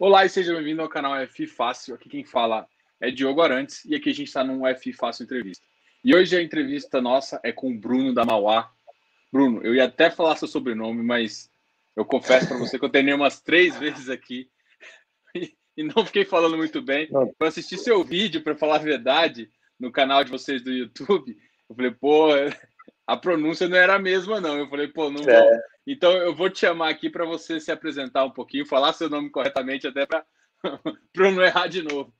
Olá e seja bem-vindo ao canal F Fácil. Aqui quem fala é Diogo Arantes e aqui a gente está num F Fácil Entrevista. E hoje a entrevista nossa é com o Bruno da Mauá. Bruno, eu ia até falar seu sobrenome, mas eu confesso para você que eu treinei umas três vezes aqui e, e não fiquei falando muito bem. Para assistir seu vídeo, para falar a verdade, no canal de vocês do YouTube, eu falei, pô, a pronúncia não era a mesma, não. Eu falei, pô, não é. vou. Então eu vou te chamar aqui para você se apresentar um pouquinho, falar seu nome corretamente, até para não errar de novo.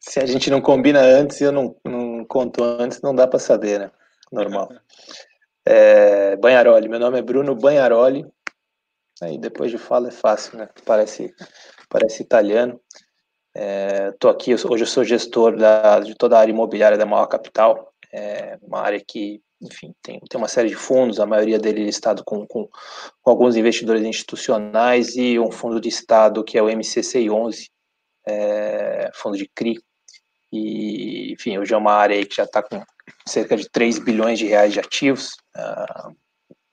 Se a gente não combina antes e eu não, não conto antes, não dá para saber, né? Normal. É, Banharoli, meu nome é Bruno Banharoli. Aí depois de fala é fácil, né? Parece, parece italiano. É, tô aqui, hoje eu sou gestor da, de toda a área imobiliária da Maior Capital, é uma área que, enfim, tem, tem uma série de fundos, a maioria dele listado com, com, com alguns investidores institucionais e um fundo de Estado que é o MCCI11, é, fundo de CRI. E, enfim, hoje é uma área que já está com cerca de 3 bilhões de reais de ativos. Uh,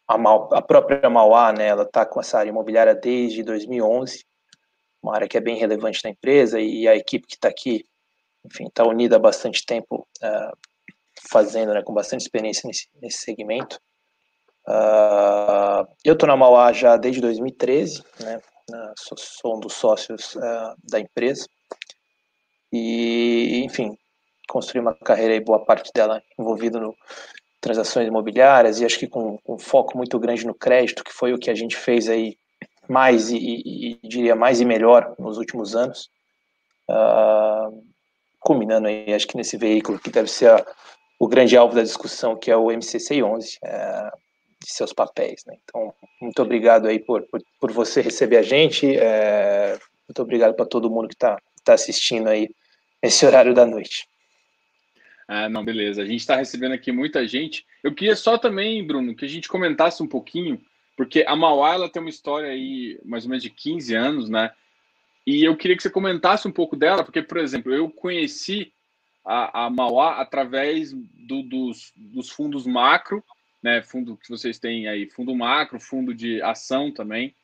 a, Mal, a, própria Mauá, né, ela está com essa área imobiliária desde 2011, uma área que é bem relevante na empresa, e a equipe que está aqui, enfim, está unida há bastante tempo, uh, fazendo, né, com bastante experiência nesse, nesse segmento. Uh, eu estou na Mauá já desde 2013, né, sou, sou um dos sócios uh, da empresa. E, enfim, construí uma carreira e boa parte dela envolvida no transações imobiliárias e acho que com, com um foco muito grande no crédito, que foi o que a gente fez aí mais e, e, e diria mais e melhor nos últimos anos. Uh, culminando aí, acho que nesse veículo que deve ser a, o grande alvo da discussão, que é o MCC11, é, de seus papéis. Né? Então, muito obrigado aí por, por, por você receber a gente, é, muito obrigado para todo mundo que está tá assistindo aí esse horário da noite. Ah, não, beleza. A gente está recebendo aqui muita gente. Eu queria só também, Bruno, que a gente comentasse um pouquinho, porque a Mauá ela tem uma história aí mais ou menos de 15 anos, né? E eu queria que você comentasse um pouco dela, porque, por exemplo, eu conheci a, a Mauá através do, dos, dos fundos macro, né? Fundo que vocês têm aí, fundo macro, fundo de ação também.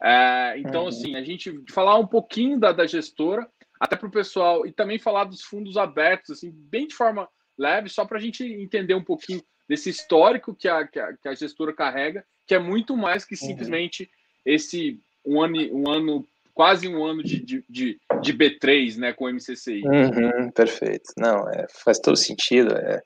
É, então, uhum. assim, a gente falar um pouquinho da, da gestora, até para o pessoal, e também falar dos fundos abertos, assim, bem de forma leve, só para a gente entender um pouquinho desse histórico que a, que a, que a gestora carrega, que é muito mais que uhum. simplesmente esse um ano, um ano quase um ano de, de, de, de B3, né, com o MCCI. Uhum, perfeito. Não, é, faz todo sentido. É,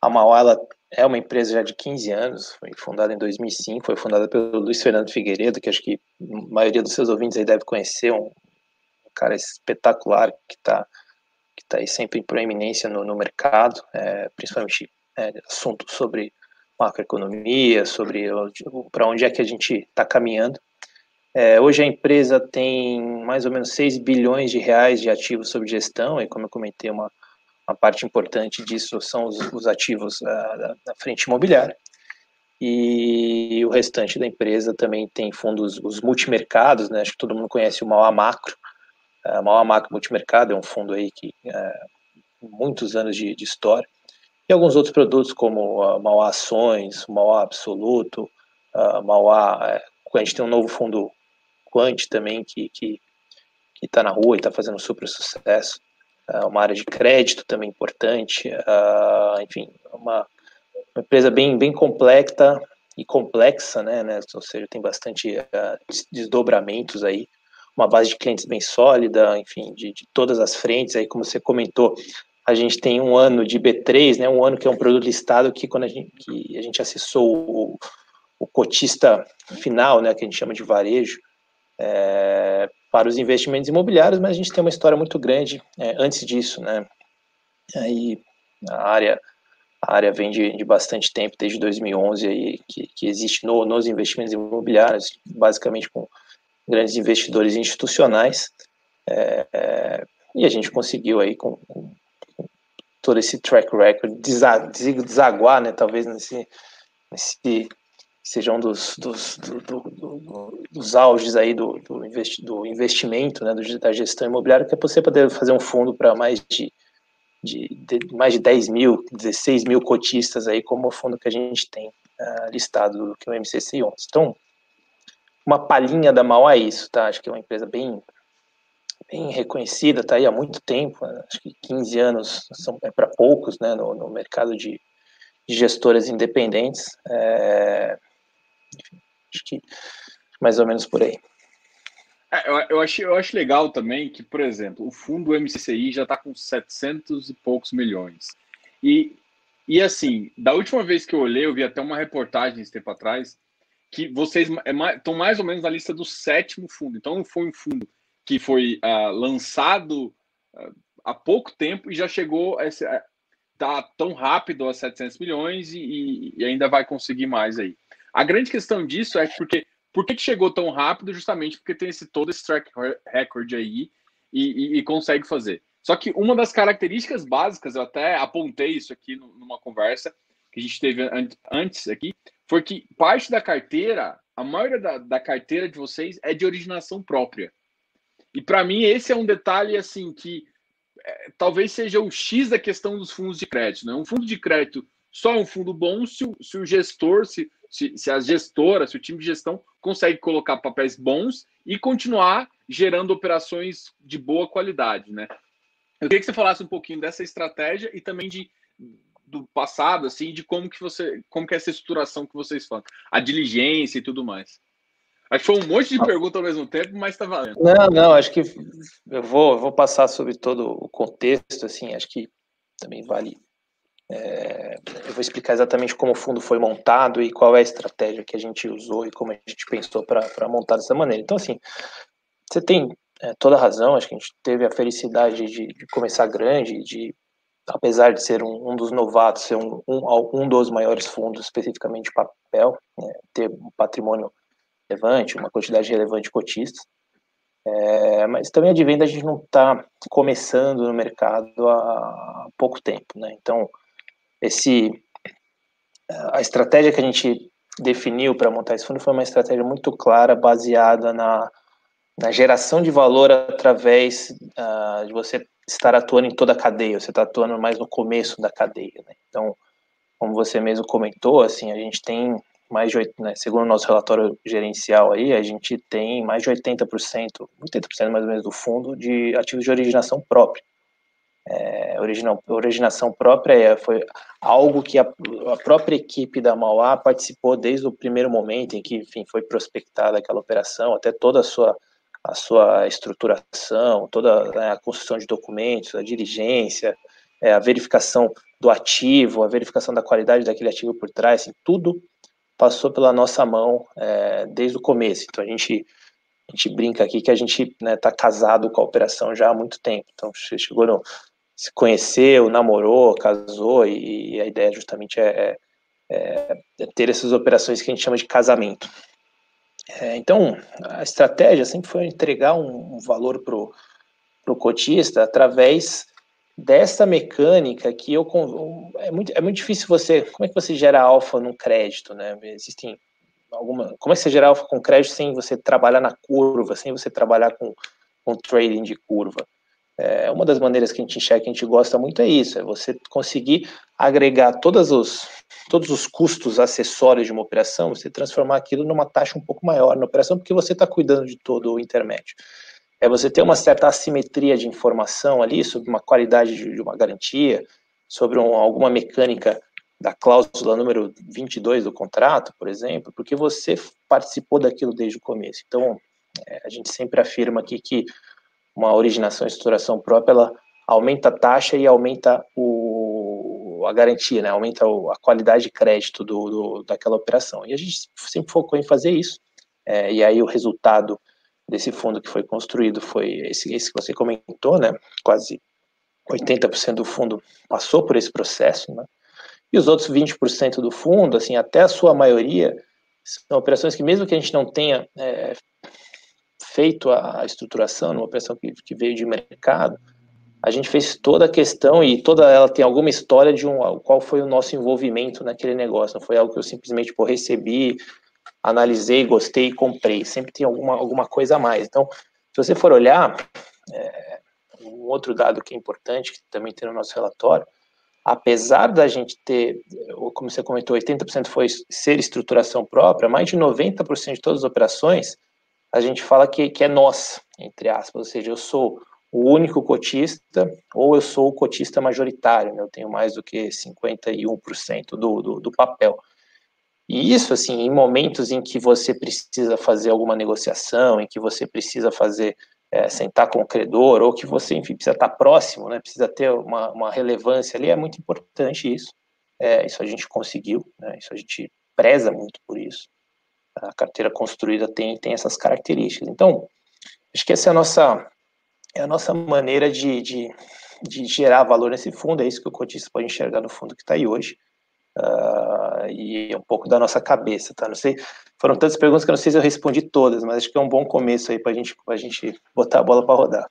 a Mauá, é uma empresa já de 15 anos, foi fundada em 2005, foi fundada pelo Luiz Fernando Figueiredo, que acho que a maioria dos seus ouvintes aí deve conhecer, um, um cara espetacular que está que tá aí sempre em proeminência no, no mercado, é, principalmente é, assuntos sobre macroeconomia, sobre para onde é que a gente está caminhando. É, hoje a empresa tem mais ou menos 6 bilhões de reais de ativos sob gestão, e como eu comentei, uma, uma parte importante disso são os, os ativos da, da, da, frente imobiliária. E o restante da empresa também tem fundos, os multimercados, né? acho que todo mundo conhece o Mauá Macro. O Mauá Macro Multimercado é um fundo aí que é, muitos anos de, de, história. E alguns outros produtos como uh, Mauá Ações, Mauá Absoluto, uh, Mauá... É, a gente tem um novo fundo Quant também, que que está na rua e está fazendo super sucesso. Uh, uma área de crédito também importante. Uh, enfim, uma, uma, empresa bem, bem complexa e complexa, né, né? Ou seja, tem bastante uh, desdobramentos aí, uma base de clientes bem sólida, enfim, de, de todas as frentes, aí como você comentou, a gente tem um ano de B3, né, um ano que é um produto listado que quando a gente, que a gente acessou o, o cotista final, né, que a gente chama de varejo, é, para os investimentos imobiliários, mas a gente tem uma história muito grande é, antes disso, né? Aí a área a área vem de, de bastante tempo, desde 2011 aí que, que existe no, nos investimentos imobiliários, basicamente com grandes investidores institucionais, é, é e a gente conseguiu aí com, com, todo esse track record desaguar, né? Talvez nesse nesse seja um dos, dos, do, do, do, dos auges aí do, do, investi, do investimento, né, da gestão imobiliária, que é você poder fazer um fundo para mais de, de, de, mais de 10 mil, 16 mil cotistas aí, como o fundo que a gente tem uh, listado, que é o MCC11. Então, uma palhinha da Mauá é isso, tá? Acho que é uma empresa bem, bem reconhecida, tá aí há muito tempo, né? acho que 15 anos são é para poucos, né, no, no mercado de, de, gestoras independentes. É, enfim, acho que mais ou menos por aí. É, eu, eu, acho, eu acho legal também que, por exemplo, o fundo MCCI já está com 700 e poucos milhões. E, e assim, da última vez que eu olhei, eu vi até uma reportagem esse tempo atrás, que vocês é, estão mais ou menos na lista do sétimo fundo. Então, foi um fundo que foi uh, lançado uh, há pouco tempo e já chegou a esse, uh, tá tão rápido a 700 milhões e, e, ainda vai conseguir mais aí. A grande questão disso é porque por que, que chegou tão rápido? Justamente porque tem esse todo esse track record aí e, e, e, consegue fazer. Só que uma das características básicas, eu até apontei isso aqui numa conversa que a gente teve antes aqui, foi que parte da carteira, a maioria da, da carteira de vocês é de originação própria. E para mim esse é um detalhe assim que é, talvez seja o X da questão dos fundos de crédito. Né? Um fundo de crédito só um fundo bom se o, se o gestor, se, se, se a gestora, se o time de gestão consegue colocar papéis bons e continuar gerando operações de boa qualidade, né? Eu queria que você falasse um pouquinho dessa estratégia e também de do passado, assim, de como que você, como que é essa estruturação que vocês fazem, a diligência e tudo mais. Acho que foi um monte de perguntas ao mesmo tempo, mas está valendo. Não, não, acho que eu vou, vou passar sobre todo o contexto, assim, acho que também vale é, eu vou explicar exatamente como o fundo foi montado e qual é a estratégia que a gente usou e como a gente pensou para montar dessa maneira. Então, assim, você tem é, toda a razão, acho que a gente teve a felicidade de, de começar grande, de, apesar de ser um, um dos novatos, ser um, um, um, dos maiores fundos, especificamente de papel, né, ter um patrimônio relevante, uma quantidade relevante de cotistas. É, mas também advém da gente não estar tá começando no mercado há pouco tempo, né? Então, esse a estratégia que a gente definiu para montar esse fundo foi uma estratégia muito clara, baseada na, na geração de valor através uh, de você estar atuando em toda a cadeia, você está atuando mais no começo da cadeia. Né? Então, como você mesmo comentou, assim, a gente tem mais de, né, segundo o nosso relatório gerencial aí, a gente tem mais de 80%, 80% mais ou menos do fundo de ativos de originação própria é, original, originação própria é, foi algo que a, a, própria equipe da Mauá participou desde o primeiro momento em que, enfim, foi prospectada aquela operação, até toda a sua, a sua estruturação, toda né, a construção de documentos, a diligência, é, a verificação do ativo, a verificação da qualidade daquele ativo por trás, assim, tudo passou pela nossa mão é, desde o começo. Então a gente a gente brinca aqui que a gente está né, tá casado com a operação já há muito tempo. Então chegou no, se conheceu, namorou, casou, e, a ideia justamente é, é, é, ter essas operações que a gente chama de casamento. É, então, a estratégia sempre foi entregar um, um valor para o cotista através dessa mecânica que eu é muito, é muito difícil você como é que você gera alfa num crédito né existem alguma como é que você gera alfa com crédito sem você trabalhar na curva sem você trabalhar com, com trading de curva é, uma das maneiras que a gente enxerga que a gente gosta muito é isso, é você conseguir agregar todos os, todos os custos acessórios de uma operação, você transformar aquilo numa taxa um pouco maior na operação, porque você está cuidando de todo o intermédio. É você ter uma certa assimetria de informação ali sobre uma qualidade de, de uma garantia, sobre um, alguma mecânica da cláusula número 22 do contrato, por exemplo, porque você participou daquilo desde o começo. Então, é, a gente sempre afirma aqui que uma originação e estruturação própria, ela aumenta a taxa e aumenta o, a garantia, né? aumenta a qualidade de crédito do, do, daquela operação. E a gente sempre focou em fazer isso. É, e aí o resultado desse fundo que foi construído foi esse, esse que você comentou, né? Quase 80% do fundo passou por esse processo, né? E os outros 20% do fundo, assim, até a sua maioria, são operações que mesmo que a gente não tenha é, feito a estruturação, numa operação que, que veio de mercado, a gente fez toda a questão e toda ela tem alguma história de um, qual foi o nosso envolvimento naquele negócio. Não foi algo que eu simplesmente por recebi, analisei, gostei e comprei. Sempre tem alguma, alguma coisa a mais. Então, se você for olhar, é, um outro dado que é importante, que também tem no nosso relatório, apesar da gente ter, como você comentou, 80% foi ser estruturação própria, mais de 90% de todas as operações, a gente fala que, que é nossa, entre aspas, ou seja, eu sou o único cotista ou eu sou o cotista majoritário, né? eu tenho mais do que 51% do, do, do papel. E isso, assim, em momentos em que você precisa fazer alguma negociação, em que você precisa fazer, é, sentar com o credor, ou que você, enfim, precisa estar próximo, né, precisa ter uma, uma relevância ali, é muito importante isso. É, isso a gente conseguiu, né, isso a gente preza muito por isso. A carteira construída tem, tem essas características. Então, acho que essa é a nossa, é a nossa maneira de, de, de gerar valor nesse fundo, é isso que o cotista pode enxergar no fundo que está aí hoje uh, e um pouco da nossa cabeça, tá? Não sei, foram tantas perguntas que eu não sei se eu respondi todas, mas acho que é um bom começo aí para gente, a gente botar a bola para rodar.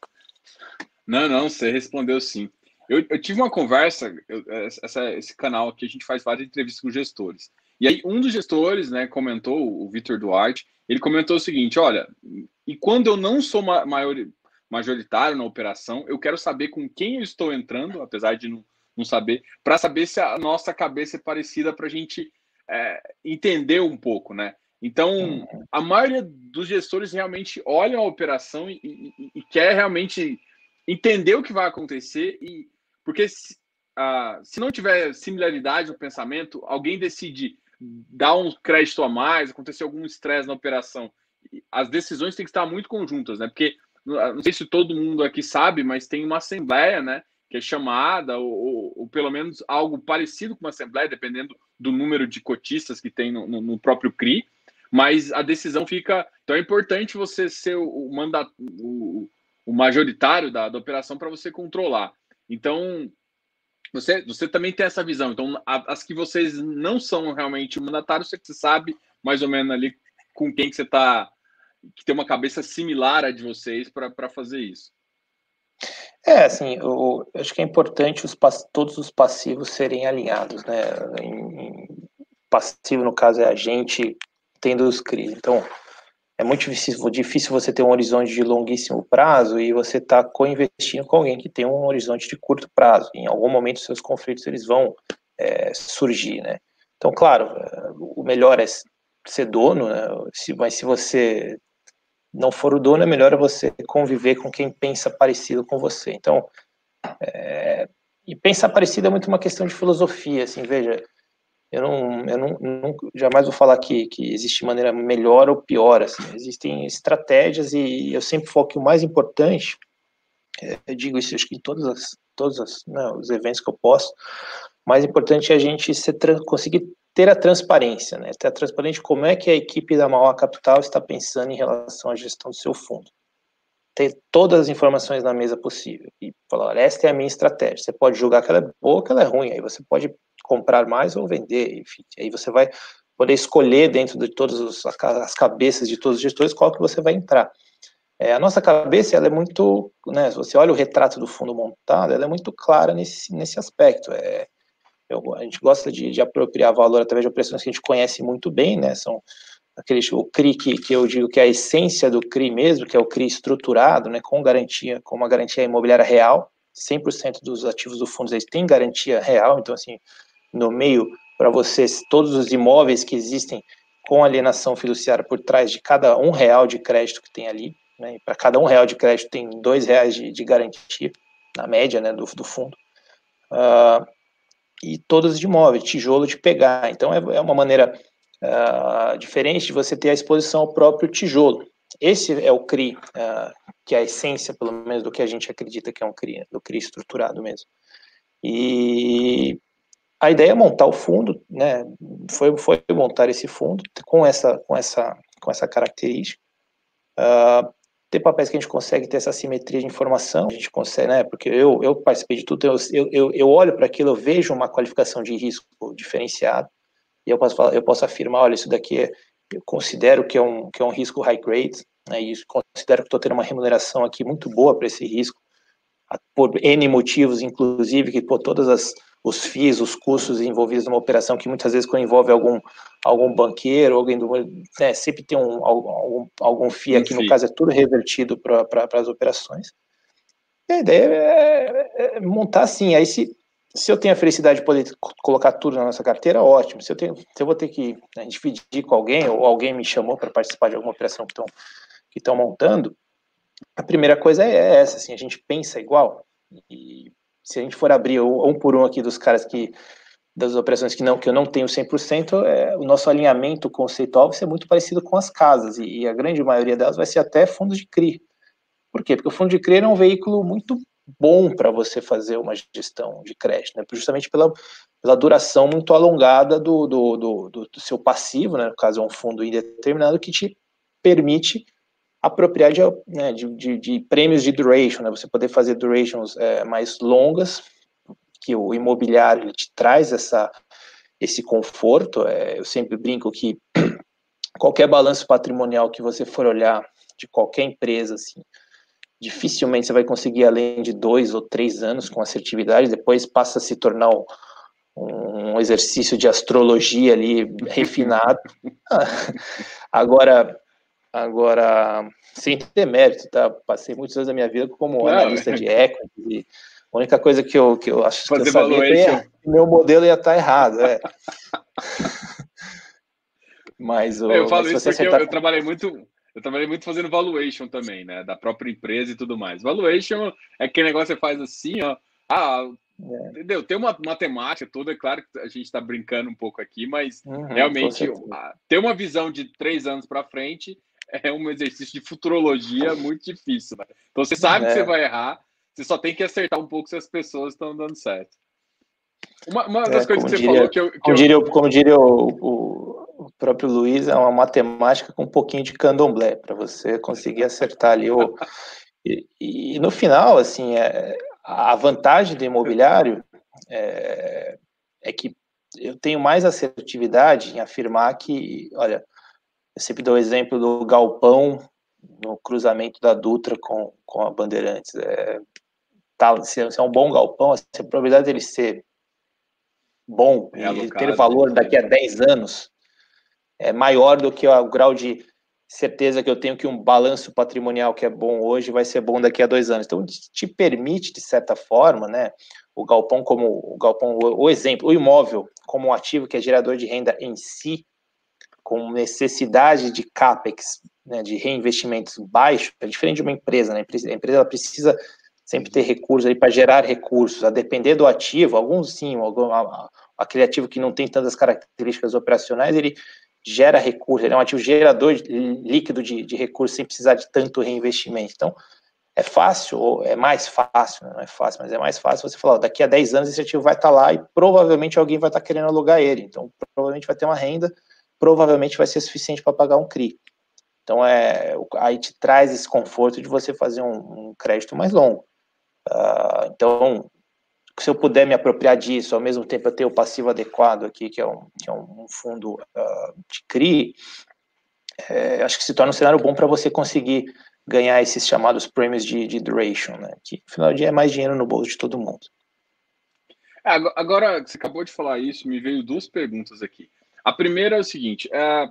Não, não, você respondeu sim. Eu, eu tive uma conversa, eu, essa, esse canal aqui, a gente faz várias entrevistas com gestores. E aí, um dos gestores, né, comentou, o Vitor Duarte, ele comentou o seguinte: olha, e quando eu não sou maior, majoritário na operação, eu quero saber com quem eu estou entrando, apesar de não não saber, para saber se a nossa cabeça é parecida para a gente é, entender um pouco, né? Então, uhum. a maioria dos gestores realmente olham a operação e, e, e quer realmente entender o que vai acontecer e porque se, uh, se não tiver similaridade no pensamento, alguém decide dar um crédito a mais, acontecer algum estresse na operação, as decisões têm que estar muito conjuntas, né? Porque não sei se todo mundo aqui sabe, mas tem uma assembleia, né? que é chamada, ou, ou, pelo menos algo parecido com uma assembleia, dependendo do número de cotistas que tem no, no próprio CRI, mas a decisão fica. Então é importante você ser o, o, mandat, o, o majoritário da, da operação para você controlar. Então, você, você também tem essa visão. Então, as que vocês não são realmente mandatários, você sabe mais ou menos ali com quem que você está, que tem uma cabeça similar à de vocês para fazer isso. É, assim, eu, eu acho que é importante os, todos os passivos serem alinhados, né? Em, passivo, no caso, é a gente tendo os CRIs. Então, é muito difícil, difícil você ter um horizonte de longuíssimo prazo e você está co-investindo com alguém que tem um horizonte de curto prazo. Em algum momento, seus conflitos eles vão é, surgir, né? Então, claro, o melhor é ser dono, né? Se, mas se você não for o dono, é melhor você conviver com quem pensa parecido com você. Então, é, e pensar parecido é muito uma questão de filosofia, assim, veja, eu não, eu não, jamais vou falar que, que existe maneira melhor ou pior, assim, existem estratégias e eu sempre foco que o mais importante, é, eu digo isso acho que em todas as, todos as, né, os eventos que eu posso, o mais importante é a gente ser, conseguir ter a transparência, né? Ter a transparência como é que a equipe da Mauá Capital está pensando em relação à gestão do seu fundo. Ter todas as informações na mesa possível e falar, esta é a minha estratégia. Você pode julgar que ela é boa que ela é ruim, aí você pode comprar mais ou vender, enfim. Aí você vai poder escolher dentro de todas as cabeças de todos os gestores qual que você vai entrar. É, a nossa cabeça ela é muito, né, se você olha o retrato do fundo montado, ela é muito clara nesse, nesse aspecto. É, eu, a gente gosta de, de, apropriar valor através de operações que a gente conhece muito bem, né? São aqueles, o CRI que, que eu digo que é a essência do CRI mesmo, que é o CRI estruturado, né? Com garantia, com uma garantia imobiliária real. 100% dos ativos do fundo eles têm garantia real, então, assim, no meio, para vocês, todos os imóveis que existem com alienação fiduciária por trás de cada um real de crédito que tem ali, né? Para cada um real de crédito tem dois reais de, de garantia, na média, né, do, do fundo. Uh, e todas de imóvel, tijolo de pegar. Então é, é uma maneira uh, diferente de você ter a exposição ao próprio tijolo. Esse é o CRI, uh, que é a essência, pelo menos, do que a gente acredita que é um CRI, do CRI estruturado mesmo. E a ideia é montar o fundo, né? Foi, foi montar esse fundo com essa, com essa, com essa característica. Uh, ter papéis que a gente consegue ter essa simetria de informação, a gente consegue, né? Porque eu, eu participei de tudo, eu, eu, eu olho para aquilo, eu vejo uma qualificação de risco diferenciado, e eu posso, falar, eu posso afirmar, olha, isso daqui é, eu considero que é um, que é um risco high grade, né, e considero que estou tendo uma remuneração aqui muito boa para esse risco, por N motivos, inclusive, que por todas as os FIIs, os custos envolvidos numa operação que muitas vezes quando envolve algum, algum banqueiro, alguém do, né, sempre tem um, algum, algum FII, aqui no caso é tudo revertido para as operações. E a ideia é, é, é, montar assim, aí se, se eu tenho a felicidade de poder colocar tudo na nossa carteira, ótimo. Se eu, tenho, se eu vou ter que né, dividir com alguém, ou alguém me chamou para participar de alguma operação que estão que estão montando, a primeira coisa é essa, assim, a gente pensa igual. E se a gente for abrir um por um aqui dos caras que das operações que não que eu não tenho 100%, é, o nosso alinhamento conceitual vai ser muito parecido com as casas e, e, a grande maioria delas vai ser até fundos de CRI. Por quê? Porque o fundo de CRI é um veículo muito bom para você fazer uma gestão de crédito, né? justamente pela, pela duração muito alongada do, do, do, do, seu passivo, né? no caso é um fundo indeterminado, que te permite apropriar de, né, de, de, de, prêmios de duration, né? você poder fazer durations é, mais longas, que o imobiliário te traz essa, esse conforto. É, eu sempre brinco que qualquer balanço patrimonial que você for olhar de qualquer empresa, assim, dificilmente você vai conseguir além de dois ou três anos com assertividade, depois passa a se tornar um, um exercício de astrologia ali refinado. agora, agora, sem ter mérito, tá? Passei muitos anos da minha vida como Não, analista de equity. A única coisa que eu, que eu acho Fazer que eu sabia é que meu modelo ia estar errado. É. mas o, eu falo isso porque eu, eu trabalhei muito eu trabalhei muito fazendo valuation também, né? Da própria empresa e tudo mais. Valuation é aquele negócio que você faz assim, ó. Ah, é. entendeu? Tem uma matemática toda, é claro que a gente está brincando um pouco aqui, mas uhum, realmente ter uma visão de três anos para frente é um exercício de futurologia muito difícil, né? Então você sabe é. que você vai errar, você só tem que acertar um pouco se as pessoas estão dando certo. Uma, uma das é, coisas que você diria, falou que eu. Que como, eu... Diria, como diria o o próprio Luiz é uma matemática com um pouquinho de candomblé, para você conseguir acertar ali o. E, e, no final, assim, é, a vantagem do imobiliário é, é que eu tenho mais assertividade em afirmar que, olha, eu sempre dou o exemplo do galpão no cruzamento da Dutra com, com a Bandeirantes. É, tá, se, é um bom galpão, a probabilidade dele ser bom é e ter valor daqui a 10 anos é maior do que o grau de certeza que eu tenho que um balanço patrimonial que é bom hoje vai ser bom daqui a dois anos. Então, te permite, de certa forma, né, o galpão como o galpão, o exemplo, o imóvel como um ativo que é gerador de renda em si, com necessidade de capex, né, de reinvestimentos baixo, é diferente de uma empresa. Né? A empresa precisa sempre ter recursos para gerar recursos, a depender do ativo, alguns sim, algum, aquele ativo que não tem tantas características operacionais, ele gera recurso, ele é um ativo gerador de, líquido de, de recursos sem precisar de tanto reinvestimento. Então, é fácil, ou é mais fácil, não é fácil, mas é mais fácil você falar, ó, daqui a 10 anos esse ativo vai estar lá e provavelmente alguém vai estar querendo alugar ele. Então, provavelmente vai ter uma renda, provavelmente vai ser suficiente para pagar um CRI. Então, é, aí te traz esse conforto de você fazer um, um crédito mais longo. Uh, então, se eu puder me apropriar disso, ao mesmo tempo eu ter o passivo adequado aqui, que é um, que é um fundo uh, de CRI, é, acho que se torna um cenário bom para você conseguir ganhar esses chamados prêmios de, de duration, né? Que no final do dia é mais dinheiro no bolso de todo mundo. É, agora, você acabou de falar isso, me veio duas perguntas aqui. A primeira é o seguinte: é,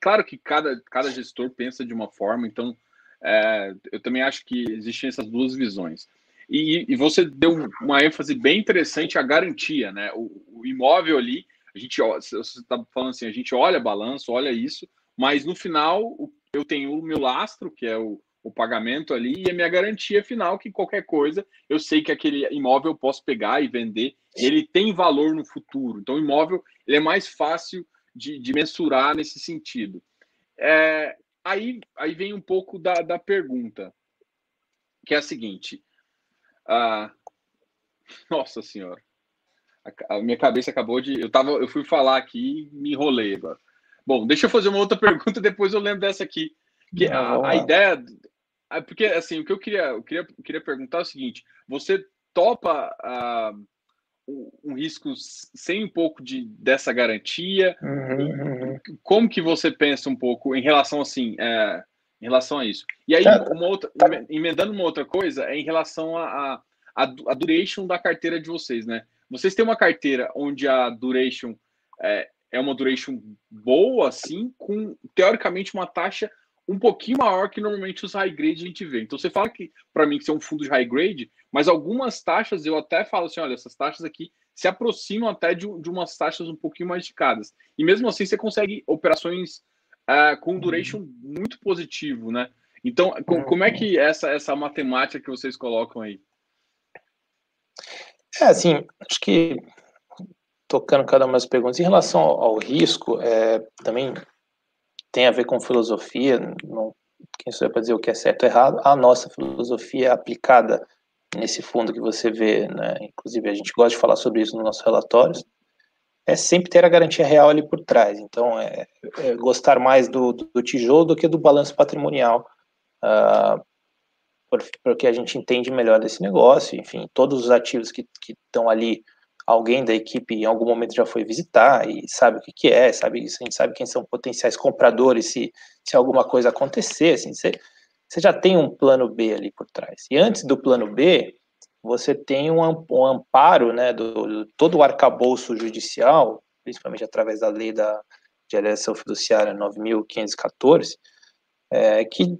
claro que cada, cada gestor pensa de uma forma, então é, eu também acho que existem essas duas visões. E, e, você deu uma ênfase bem interessante à garantia, né? O, o imóvel ali, a gente, você está falando assim, a gente olha balanço, olha isso, mas no final eu tenho o meu lastro, que é o, o pagamento ali, e a minha garantia final, que qualquer coisa, eu sei que aquele imóvel eu posso pegar e vender, ele tem valor no futuro. Então, o imóvel ele é mais fácil de, de mensurar nesse sentido. É, aí, aí vem um pouco da, da pergunta, que é a seguinte: ah, nossa senhora. A, a, minha cabeça acabou de. Eu, tava, eu fui falar aqui e me enrolei agora. Bom, deixa eu fazer uma outra pergunta, depois eu lembro dessa aqui. Que a, a ideia. Porque, assim, o que eu queria, eu queria, eu queria perguntar é o seguinte: você topa uh, um risco sem um pouco de, dessa garantia? Uhum, uhum. Como que você pensa um pouco em relação, assim, é, em relação a isso. E aí, tá, uma outra, tá. emendando uma outra coisa, é em relação a, a, a, duration da carteira de vocês, né? Vocês têm uma carteira onde a duration é, é uma duration boa, assim, com teoricamente uma taxa um pouquinho maior que normalmente os high grade a gente vê. Então você fala que, para mim, que é um fundo de high grade, mas algumas taxas eu até falo assim: olha, essas taxas aqui se aproximam até de, de umas taxas um pouquinho mais esticadas. E mesmo assim você consegue operações uh, com duration muito positivo, né? Então, com, como é que essa, essa matemática que vocês colocam aí? É, assim, acho que tocando cada uma das perguntas, em relação ao, ao risco, é, também tem a ver com filosofia, não, quem sou eu para dizer o que é certo ou errado, a nossa filosofia aplicada nesse fundo que você vê, né, inclusive a gente gosta de falar sobre isso nos nossos relatórios, é sempre ter a garantia real ali por trás. Então, é, é gostar mais do, do, tijolo do que do balanço patrimonial, uh, porque a gente entende melhor desse negócio. Enfim, todos os ativos que estão ali, alguém da equipe em algum momento já foi visitar e sabe o que, que é, sabe a gente sabe quem são potenciais compradores se, se alguma coisa acontecer. Assim, você, você já tem um plano B ali por trás. E antes do plano B, você tem um, amparo né, do, do, todo o arcabouço judicial, principalmente através da lei da, de alienação fiduciária 9.514, é, que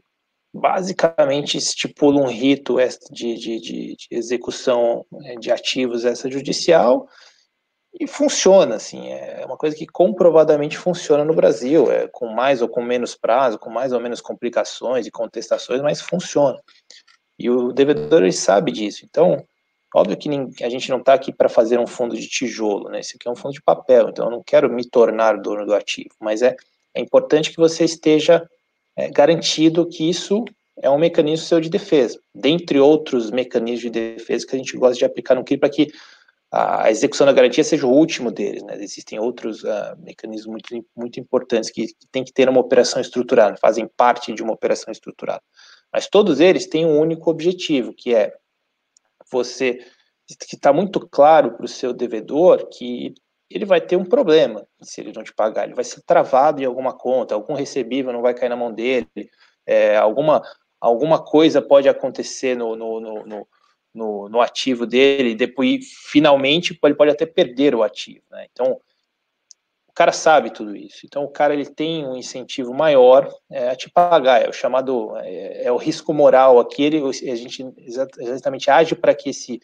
basicamente estipula um rito de, de, de, de execução né, de ativos extrajudicial e funciona, assim, é uma coisa que comprovadamente funciona no Brasil, é com mais ou com menos prazo, com mais ou menos complicações e contestações, mas funciona. E o devedor ele sabe disso. Então, óbvio que a gente não está aqui para fazer um fundo de tijolo, né? Esse aqui é um fundo de papel, então eu não quero me tornar dono do ativo, mas é, é importante que você esteja é, garantido que isso é um mecanismo seu de defesa, dentre outros mecanismos de defesa que a gente gosta de aplicar no CRI para que a execução da garantia seja o último deles. Né? Existem outros uh, mecanismos muito, muito importantes que, que tem que ter uma operação estruturada, fazem parte de uma operação estruturada. Mas todos eles têm um único objetivo, que é você que está muito claro para o seu devedor que ele vai ter um problema se ele não te pagar. Ele vai ser travado em alguma conta, algum recebível não vai cair na mão dele, é, alguma, alguma coisa pode acontecer no, no, no, no, no ativo dele, depois, finalmente, ele pode até perder o ativo. Né? Então, o cara sabe tudo isso. Então o cara ele tem um incentivo maior é, a te pagar. É o chamado é, é, o risco moral. Aqui ele, a gente exatamente age para que esse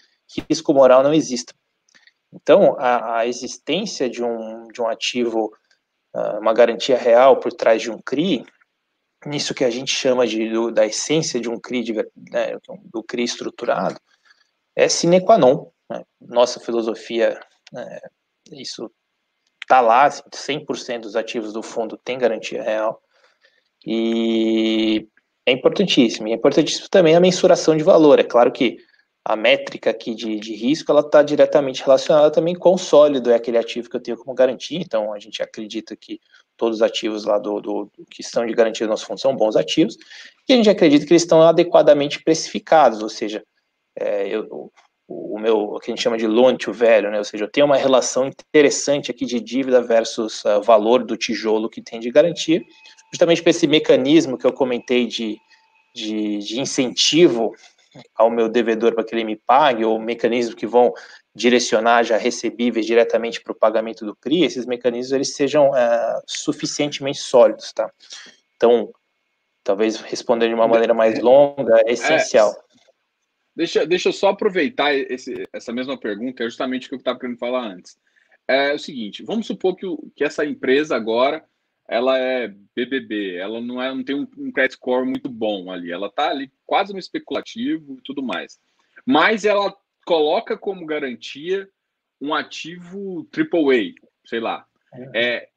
risco moral não exista. Então a, a existência de um de um ativo, uh, uma garantia real por trás de um CRI, nisso que a gente chama de do, da essência de um CRI, de, né, do CRI estruturado, é sine qua non. Né? Nossa filosofia, é, isso está lá, assim, 100% dos ativos do fundo tem garantia real. E é importantíssimo. E é importantíssimo também a mensuração de valor. É claro que a métrica aqui de, de risco ela está diretamente relacionada também com o sólido, é aquele ativo que eu tenho como garantia. Então a gente acredita que todos os ativos lá do, do que estão de garantia do nosso fundo são bons ativos, e a gente acredita que eles estão adequadamente precificados, ou seja, é, eu, o meu, o que a gente chama de loan to value, né? Ou seja, eu tenho uma relação interessante aqui de dívida versus uh, valor do tijolo que tem de garantia, justamente para esse mecanismo que eu comentei de, de, de incentivo ao meu devedor para que ele me pague, ou mecanismos que vão direcionar já recebíveis diretamente para o pagamento do CRI, esses mecanismos eles sejam uh, suficientemente sólidos, tá? Então, talvez respondendo de uma maneira mais longa, é essencial. É Deixa, deixa eu só aproveitar esse, essa mesma pergunta, é justamente o que eu estava querendo falar antes. É o seguinte, vamos supor que, o, que essa empresa agora ela é BBB, ela não, é, não tem um, um credit score muito bom ali, ela está ali quase no especulativo e tudo mais. Mas ela coloca como garantia um ativo AAA, sei lá. É,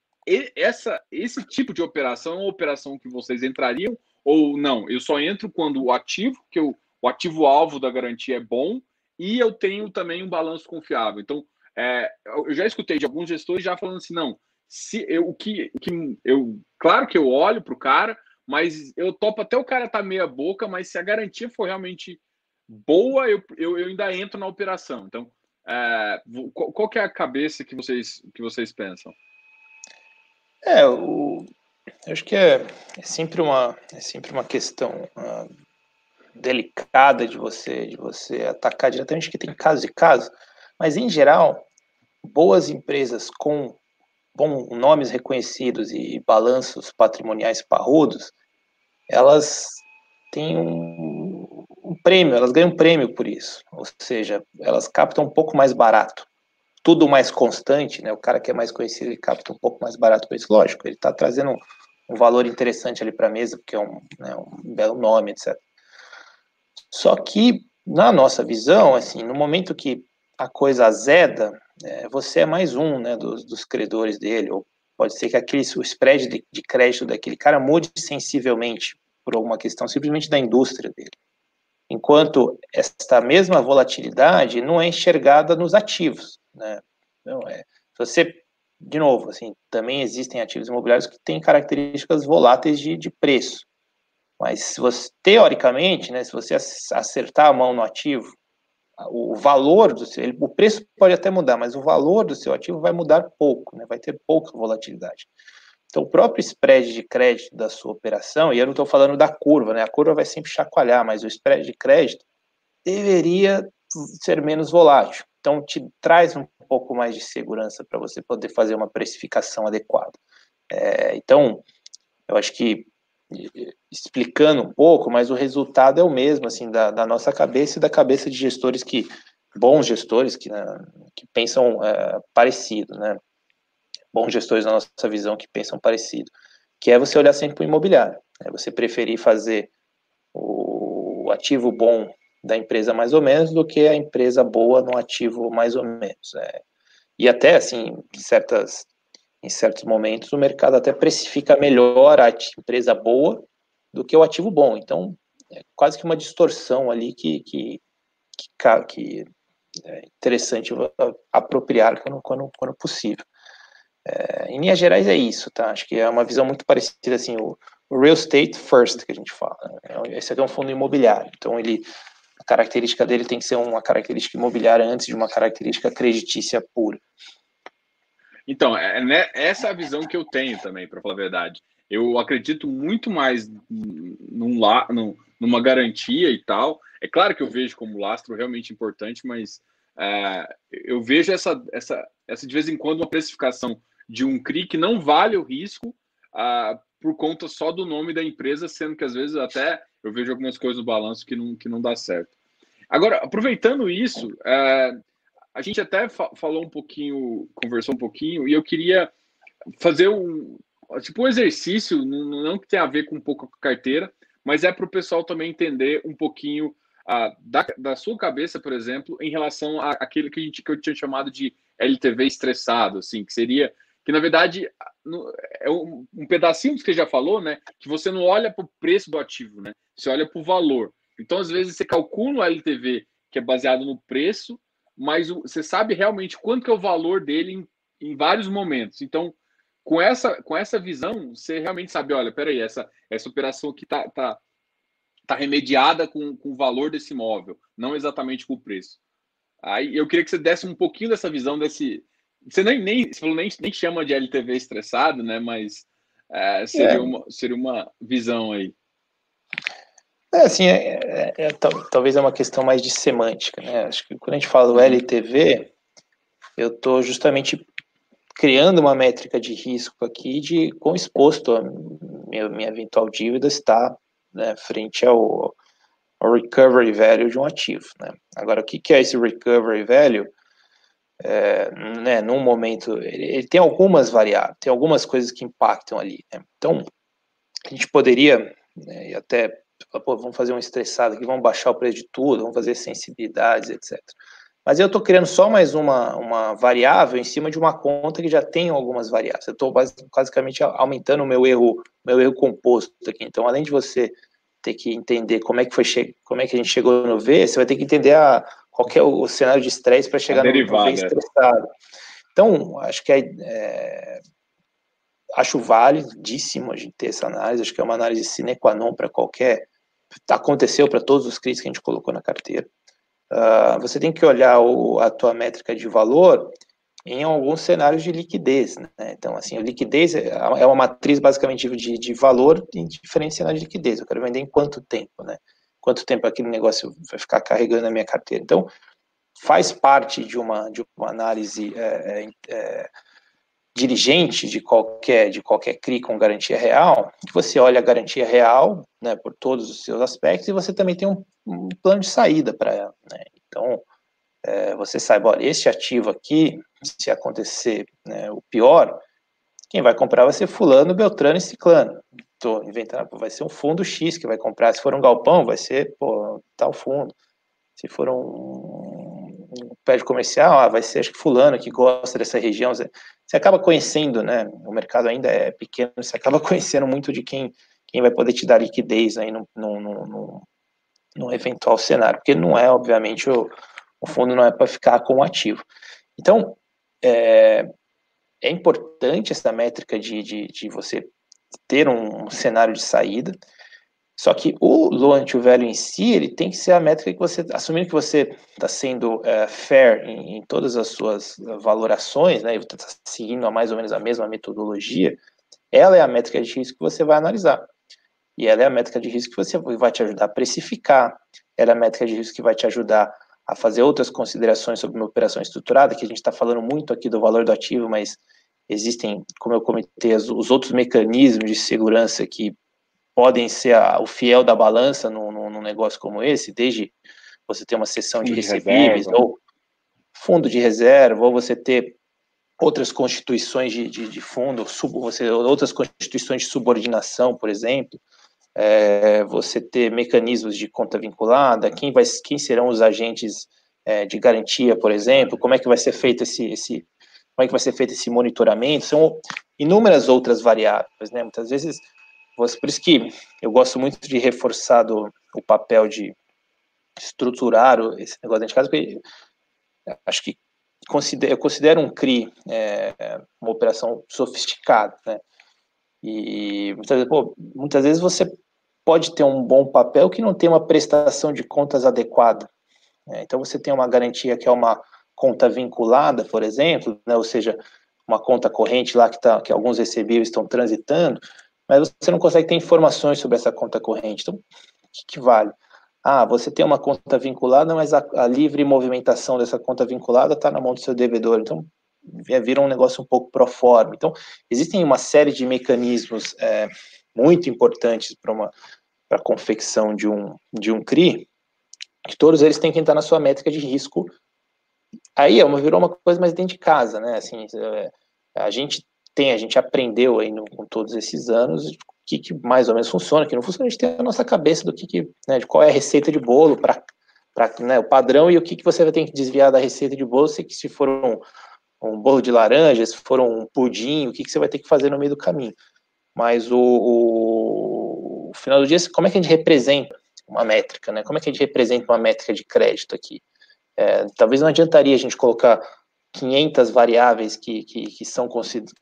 essa, esse tipo de operação é uma operação que vocês entrariam ou não? Eu só entro quando o ativo que eu o ativo-alvo da garantia é bom e eu tenho também um balanço confiável. Então, é, eu já escutei de alguns gestores já falando assim, não, se eu, o que, que eu, claro que eu olho para o cara, mas eu topo até o cara tá meia boca, mas se a garantia for realmente boa, eu, eu, eu ainda entro na operação. Então, é, qual, qual é a cabeça que vocês, que vocês pensam? É, o, eu acho que é, é sempre uma é sempre uma questão uh, delicada de você de você atacar diretamente, que tem casos e casos, mas em geral, boas empresas com bons nomes reconhecidos e balanços patrimoniais parrudos, elas têm um, um prêmio, elas ganham um prêmio por isso, ou seja, elas captam um pouco mais barato. tudo mais constante, né? O cara que é mais conhecido, ele capta um pouco mais barato com isso. Lógico, ele está trazendo um, um, valor interessante ali para a mesa, porque é um, né, um belo nome, etc. Só que, na nossa visão, assim, no momento que a coisa azeda, é, você é mais um, né, dos, dos credores dele, ou pode ser que aquele, o spread de, de crédito daquele cara mude sensivelmente por alguma questão simplesmente da indústria dele. Enquanto esta mesma volatilidade não é enxergada nos ativos, né? Não é. Você, de novo, assim, também existem ativos imobiliários que têm características voláteis de, de preço. Mas se você, teoricamente, né, se você acertar a mão no ativo, o valor do seu, o preço pode até mudar, mas o valor do seu ativo vai mudar pouco, né, vai ter pouca volatilidade. Então, o próprio spread de crédito da sua operação, e eu não estou falando da curva, né? A curva vai sempre chacoalhar, mas o spread de crédito deveria ser menos volátil. Então, te traz um pouco mais de segurança para você poder fazer uma precificação adequada. É, então, eu acho que explicando um pouco, mas o resultado é o mesmo, assim, da, da nossa cabeça e da cabeça de gestores que, bons gestores que, né, que pensam é, parecido, né? bons gestores na nossa visão que pensam parecido, que é você olhar sempre para o imobiliário, é você preferir fazer o ativo bom da empresa mais ou menos do que a empresa boa no ativo mais ou menos. É. E até, assim, certas, em certos momentos, o mercado até precifica melhor a empresa boa do que o ativo bom. Então, é quase que uma distorção ali que, que, que, que é interessante apropriar quando, quando, quando possível. É, em linhas gerais é isso, tá? Acho que é uma visão muito parecida, assim, o, real estate first que a gente fala. Né? Esse aqui é um fundo imobiliário, então ele, a característica dele tem que ser uma característica imobiliária antes de uma característica creditícia pura. Então, é, né, essa é a visão que eu tenho também, para falar a verdade. Eu acredito muito mais num, num, numa garantia e tal. É claro que eu vejo como lastro realmente importante, mas é, eu vejo essa, essa, essa de vez em quando uma precificação de um CRI que não vale o risco ah, por conta só do nome da empresa, sendo que às vezes até eu vejo algumas coisas no balanço que não, que não dá certo. Agora, aproveitando isso, é, a gente até fa falou um pouquinho, conversou um pouquinho, e eu queria fazer um tipo um exercício, não, que tenha a ver com um pouco com a carteira, mas é para o pessoal também entender um pouquinho ah, da, da sua cabeça, por exemplo, em relação àquele que, a gente, que eu tinha chamado de LTV estressado, assim, que seria que na verdade é um, um pedacinho que você já falou, né? Que você não olha para o preço do ativo, né? Você olha para o valor. Então, às vezes, você calcula o LTV que é baseado no preço, mas você sabe realmente quanto que é o valor dele em, em vários momentos. Então, com essa, com essa visão, você realmente sabe, olha, peraí, essa, essa operação aqui tá, tá, tá remediada com, com o valor desse imóvel, não exatamente com o preço. Aí eu queria que você desse um pouquinho dessa visão desse. Você nem, nem, você nem, nem chama de LTV estressado, né? Mas é, seria, é. Uma, seria uma visão aí. É assim, é, é, é talvez é uma questão mais de semântica, né? Acho que quando a gente fala do LTV, eu estou justamente criando uma métrica de risco aqui de quão exposto a minha, minha eventual dívida está né, frente ao, o recovery value de um ativo. Né? Agora, o que, que é esse recovery value? É, né, num momento, ele, ele, tem algumas variáveis, tem algumas coisas que impactam ali. Né? Então, a gente poderia, né, e até, pô, vamos fazer um estressado aqui, vamos baixar o preço de tudo, vamos fazer sensibilidades, etc. Mas eu estou criando só mais uma, uma variável em cima de uma conta que já tem algumas variáveis. Eu estou basicamente aumentando o meu erro, meu erro composto aqui. Então, além de você ter que entender como é que foi como é que a gente chegou no V, você vai ter que entender a, qual é o, o cenário de estresse para chegar no, no V estressado. Então, acho que é, é, acho validíssimo a gente ter essa análise, acho que é uma análise sine qua non para qualquer. Aconteceu para todos os CRIs que a gente colocou na carteira. Uh, você tem que olhar o, a tua métrica de valor em alguns cenários de liquidez. Né? Então, assim, a liquidez é, é uma matriz basicamente de, de valor em diferentes cenários de liquidez. Eu quero vender em quanto tempo, né? Quanto tempo aquele negócio vai ficar carregando a minha carteira. Então, faz parte de uma, de uma análise é, é, é dirigente de qualquer, de qualquer CRI com garantia real, você olha a garantia real, né, por todos os seus aspectos, e você também tem um, um plano de saída para ela, né? Então, é, você saiba, olha, esse ativo aqui, se acontecer né, o pior, quem vai comprar vai ser fulano, beltrano e ciclano. Estou inventando, vai ser um fundo X que vai comprar. Se for um galpão, vai ser, pô, tal fundo. Se for um, prédio comercial, ah, vai ser, acho que fulano que gosta dessa região. Você, acaba conhecendo, né, o mercado ainda é pequeno, você acaba conhecendo muito de quem, quem vai poder te dar liquidez aí no, no eventual cenário, porque não é, obviamente, o, o fundo não é para ficar com o ativo. Então, é, é importante essa métrica de, de, de, você ter um cenário de saída, só que o loan to value em si, ele tem que ser a métrica que você, assumindo que você está sendo é, fair em, em, todas as suas valorações, né, está seguindo mais ou menos a mesma metodologia, ela é a métrica de risco que você vai analisar. E ela é a métrica de risco que você vai te ajudar a precificar, ela é a métrica de risco que vai te ajudar a fazer outras considerações sobre uma operação estruturada, que a gente está falando muito aqui do valor do ativo, mas existem, como eu comentei, os outros mecanismos de segurança que podem ser a, o fiel da balança num, num, negócio como esse, desde você ter uma sessão de, recebíveis, reserva. ou fundo de reserva, ou você ter outras constituições de, de, de fundo, sub, você, outras constituições de subordinação, por exemplo, é, você ter mecanismos de conta vinculada, quem, vai, quem serão os agentes é, de garantia, por exemplo, como é que vai ser feito esse, esse, como é que vai ser feito esse monitoramento, são inúmeras outras variáveis, né? Muitas vezes, por isso que eu gosto muito de reforçar do, o papel de estruturar esse negócio de casa, porque acho que eu considero um CRI é, uma operação sofisticada, né? E muitas vezes, pô, muitas vezes você pode ter um bom papel que não tem uma prestação de contas adequada. Né? Então você tem uma garantia que é uma conta vinculada, por exemplo, né? ou seja, uma conta corrente lá que, tá, que alguns recebíveis estão transitando, mas você não consegue ter informações sobre essa conta corrente. Então, o que, que vale? Ah, você tem uma conta vinculada, mas a, a livre movimentação dessa conta vinculada está na mão do seu devedor. Então, vira um negócio um pouco pro forma. Então, existem uma série de mecanismos é, muito importantes para uma para a confecção de um de um CRI, que todos eles têm que entrar na sua métrica de risco. Aí é uma virou uma coisa mais dentro de casa, né? Assim, é, a gente tem, a gente aprendeu aí no, com todos esses anos o que, que, mais ou menos funciona, que não funciona, a gente tem a nossa cabeça do que, que né, de qual é a receita de bolo para né, o padrão e o que, que você vai ter que desviar da receita de bolo, se, se for um, um bolo de laranja, se for um pudim, o que, que você vai ter que fazer no meio do caminho. Mas o, o, o final do dia, como é que a gente representa uma métrica, né? Como é que a gente representa uma métrica de crédito aqui? É, talvez não adiantaria a gente colocar 500 variáveis que, que, que são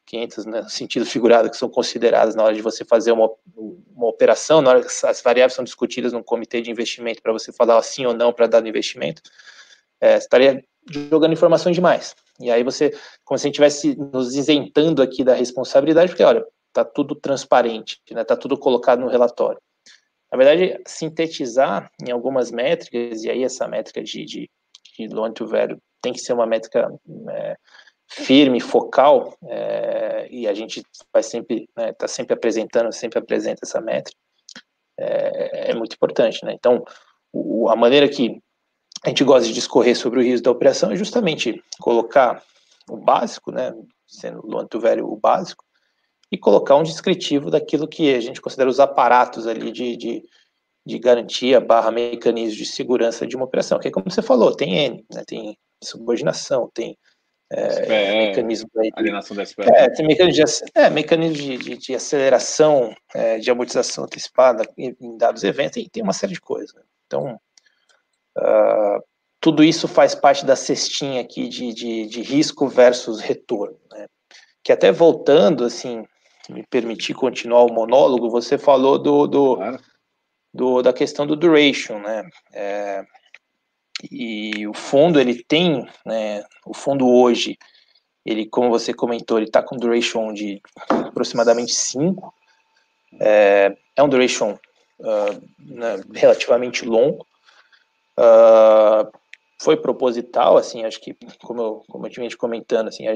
500 né, no sentido figurado que são consideradas na hora de você fazer uma, uma operação, na hora que as variáveis são discutidas num comitê de investimento para você falar sim ou não para dar investimento, é, estaria jogando informação demais. E aí você, como se a gente estivesse nos isentando aqui da responsabilidade, porque olha, está tudo transparente, está né, tá tudo colocado no relatório. Na verdade, sintetizar em algumas métricas, e aí essa métrica de, de, loan to value tem que ser uma métrica é, firme, focal, é, e a gente vai sempre, né, tá sempre apresentando, sempre apresenta essa métrica, é, é muito importante, né? Então, o, a maneira que a gente gosta de discorrer sobre o risco da operação é justamente colocar o básico, né, sendo loan to value o básico, e colocar um descritivo daquilo que a gente considera os aparatos ali de, de de garantia barra mecanismos de segurança de uma operação, que é como você falou, tem N, né, tem subordinação, tem é, mecanismo de, alienação da SPE. É, tem mecanismo de, é, mecanismo de, de, de aceleração, é, de amortização antecipada em, em, dados eventos, e tem uma série de coisas. Né? Então, uh, tudo isso faz parte da cestinha aqui de, de, de risco versus retorno. Né? Que até voltando, assim, me permitir continuar o monólogo, você falou do, do, claro. Do da questão do duration, né? É, e o fundo, ele tem, né, o fundo hoje, ele, como você comentou, ele está com duration de aproximadamente 5, é, é um duration uh, né, relativamente longo, uh, foi proposital, assim, acho que, como eu, como eu tinha comentando, assim, a,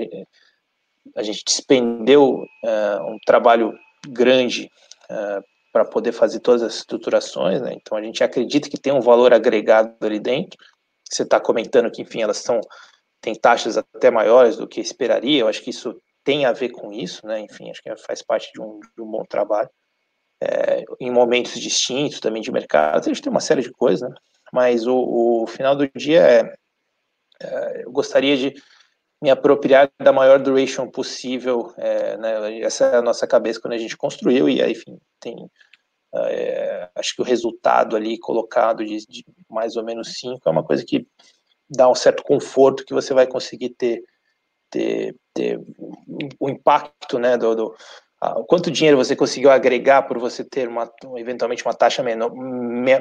a gente despendeu uh, um trabalho grande para poder fazer todas as estruturações, né? então a gente acredita que tem um valor agregado ali dentro, você está comentando que, enfim, elas são têm taxas até maiores do que esperaria, eu acho que isso tem a ver com isso, né? Enfim, acho que faz parte de um, de um bom trabalho. É, em momentos distintos também de mercado, a gente tem uma série de coisas, né? Mas o, o final do dia é, é, eu gostaria de me apropriar da maior duration possível, é, né? Essa é a nossa cabeça quando a gente construiu e aí, enfim, tem é, acho que o resultado ali colocado de, de mais ou menos 5 é uma coisa que dá um certo conforto que você vai conseguir ter, ter, ter o impacto, né, do, do quanto dinheiro você conseguiu agregar por você ter uma, eventualmente uma taxa menor,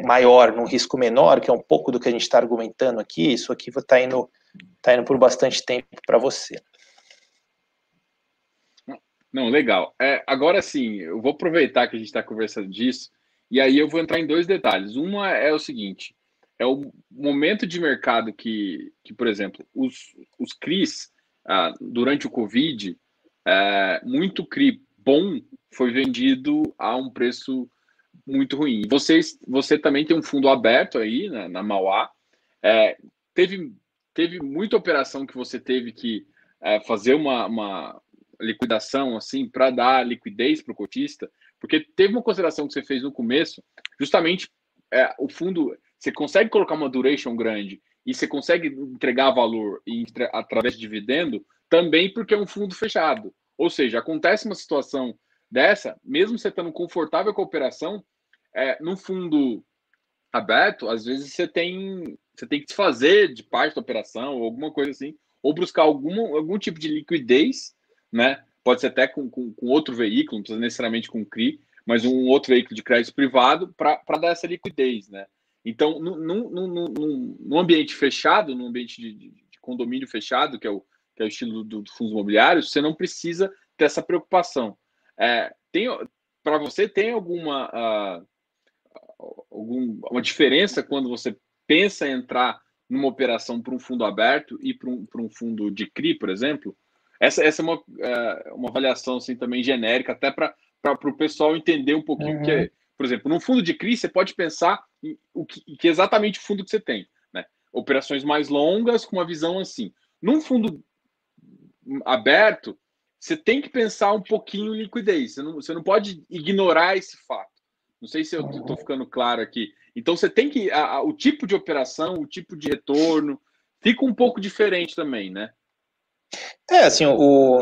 maior, num risco menor, que é um pouco do que a gente está argumentando aqui, isso aqui está indo, tá indo por bastante tempo para você. Não, legal. É, agora sim, eu vou aproveitar que a gente está conversando disso, e aí eu vou entrar em dois detalhes. Uma é o seguinte: é o momento de mercado que, que por exemplo, os, os CRIs, ah, durante o Covid, é, muito CRI bom foi vendido a um preço muito ruim. Vocês, você também tem um fundo aberto aí na, na Mauá. É, teve, teve muita operação que você teve que é, fazer uma, uma liquidação assim para dar liquidez para o cotista, porque teve uma consideração que você fez no começo, justamente é, o fundo você consegue colocar uma duration grande e você consegue entregar valor através de dividendo também porque é um fundo fechado. Ou seja, acontece uma situação dessa, mesmo você estando confortável com a operação, é, no fundo aberto, às vezes você tem, você tem que se fazer de parte da operação ou alguma coisa assim, ou buscar algum, algum tipo de liquidez, né? Pode ser até com, com, com outro veículo, não precisa necessariamente com CRI, mas um outro veículo de crédito privado para dar essa liquidez, né? Então, num, ambiente fechado, num ambiente de, de, de, condomínio fechado, que é o, que é o estilo do, do fundos imobiliários, você não precisa ter essa preocupação. É, tem para você tem alguma uh, algum, uma diferença quando você pensa em entrar numa operação para um fundo aberto e para um, um fundo de CRI, por exemplo? Essa, essa é uma, é, uma avaliação assim, também genérica, até para o pessoal entender um pouquinho uhum. que é, por exemplo, num fundo de CRI, você pode pensar em, o que, que é exatamente o fundo que você tem. Né? Operações mais longas, com uma visão assim. Num fundo aberto, você tem que pensar um pouquinho em liquidez. Você não, você não pode ignorar esse fato. Não sei se eu estou ficando claro aqui. Então você tem que. A, a, o tipo de operação, o tipo de retorno, fica um pouco diferente também, né? É, assim, o,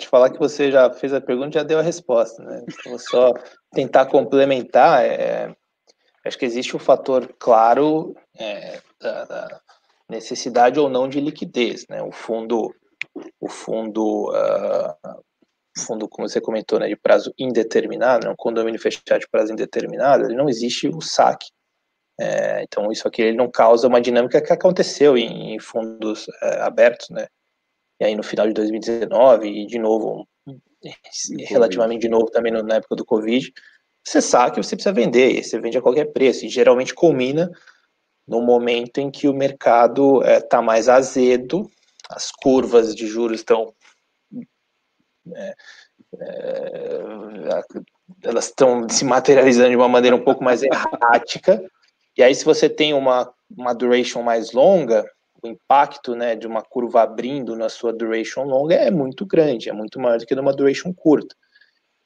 te falar que você já fez a pergunta já deu a resposta, né? Então, só tentar complementar, é, acho que existe o um fator claro é, da, da, necessidade ou não de liquidez, né? O fundo, o fundo, uh, fundo como você comentou, né, de prazo indeterminado, né, um condomínio fechado de prazo indeterminado, ele não existe o saque. É, então isso aqui ele não causa uma dinâmica que aconteceu em, em fundos é, abertos, né? e aí no final de 2019, e de novo, relativamente de novo também na época do Covid, você sabe que você precisa vender, e você vende a qualquer preço, e geralmente culmina no momento em que o mercado está é, mais azedo, as curvas de juros estão. É, é, elas estão se materializando de uma maneira um pouco mais errática, e aí se você tem uma, uma duration mais longa, o impacto né, de uma curva abrindo na sua duration longa é muito grande, é muito maior do que numa duration curta.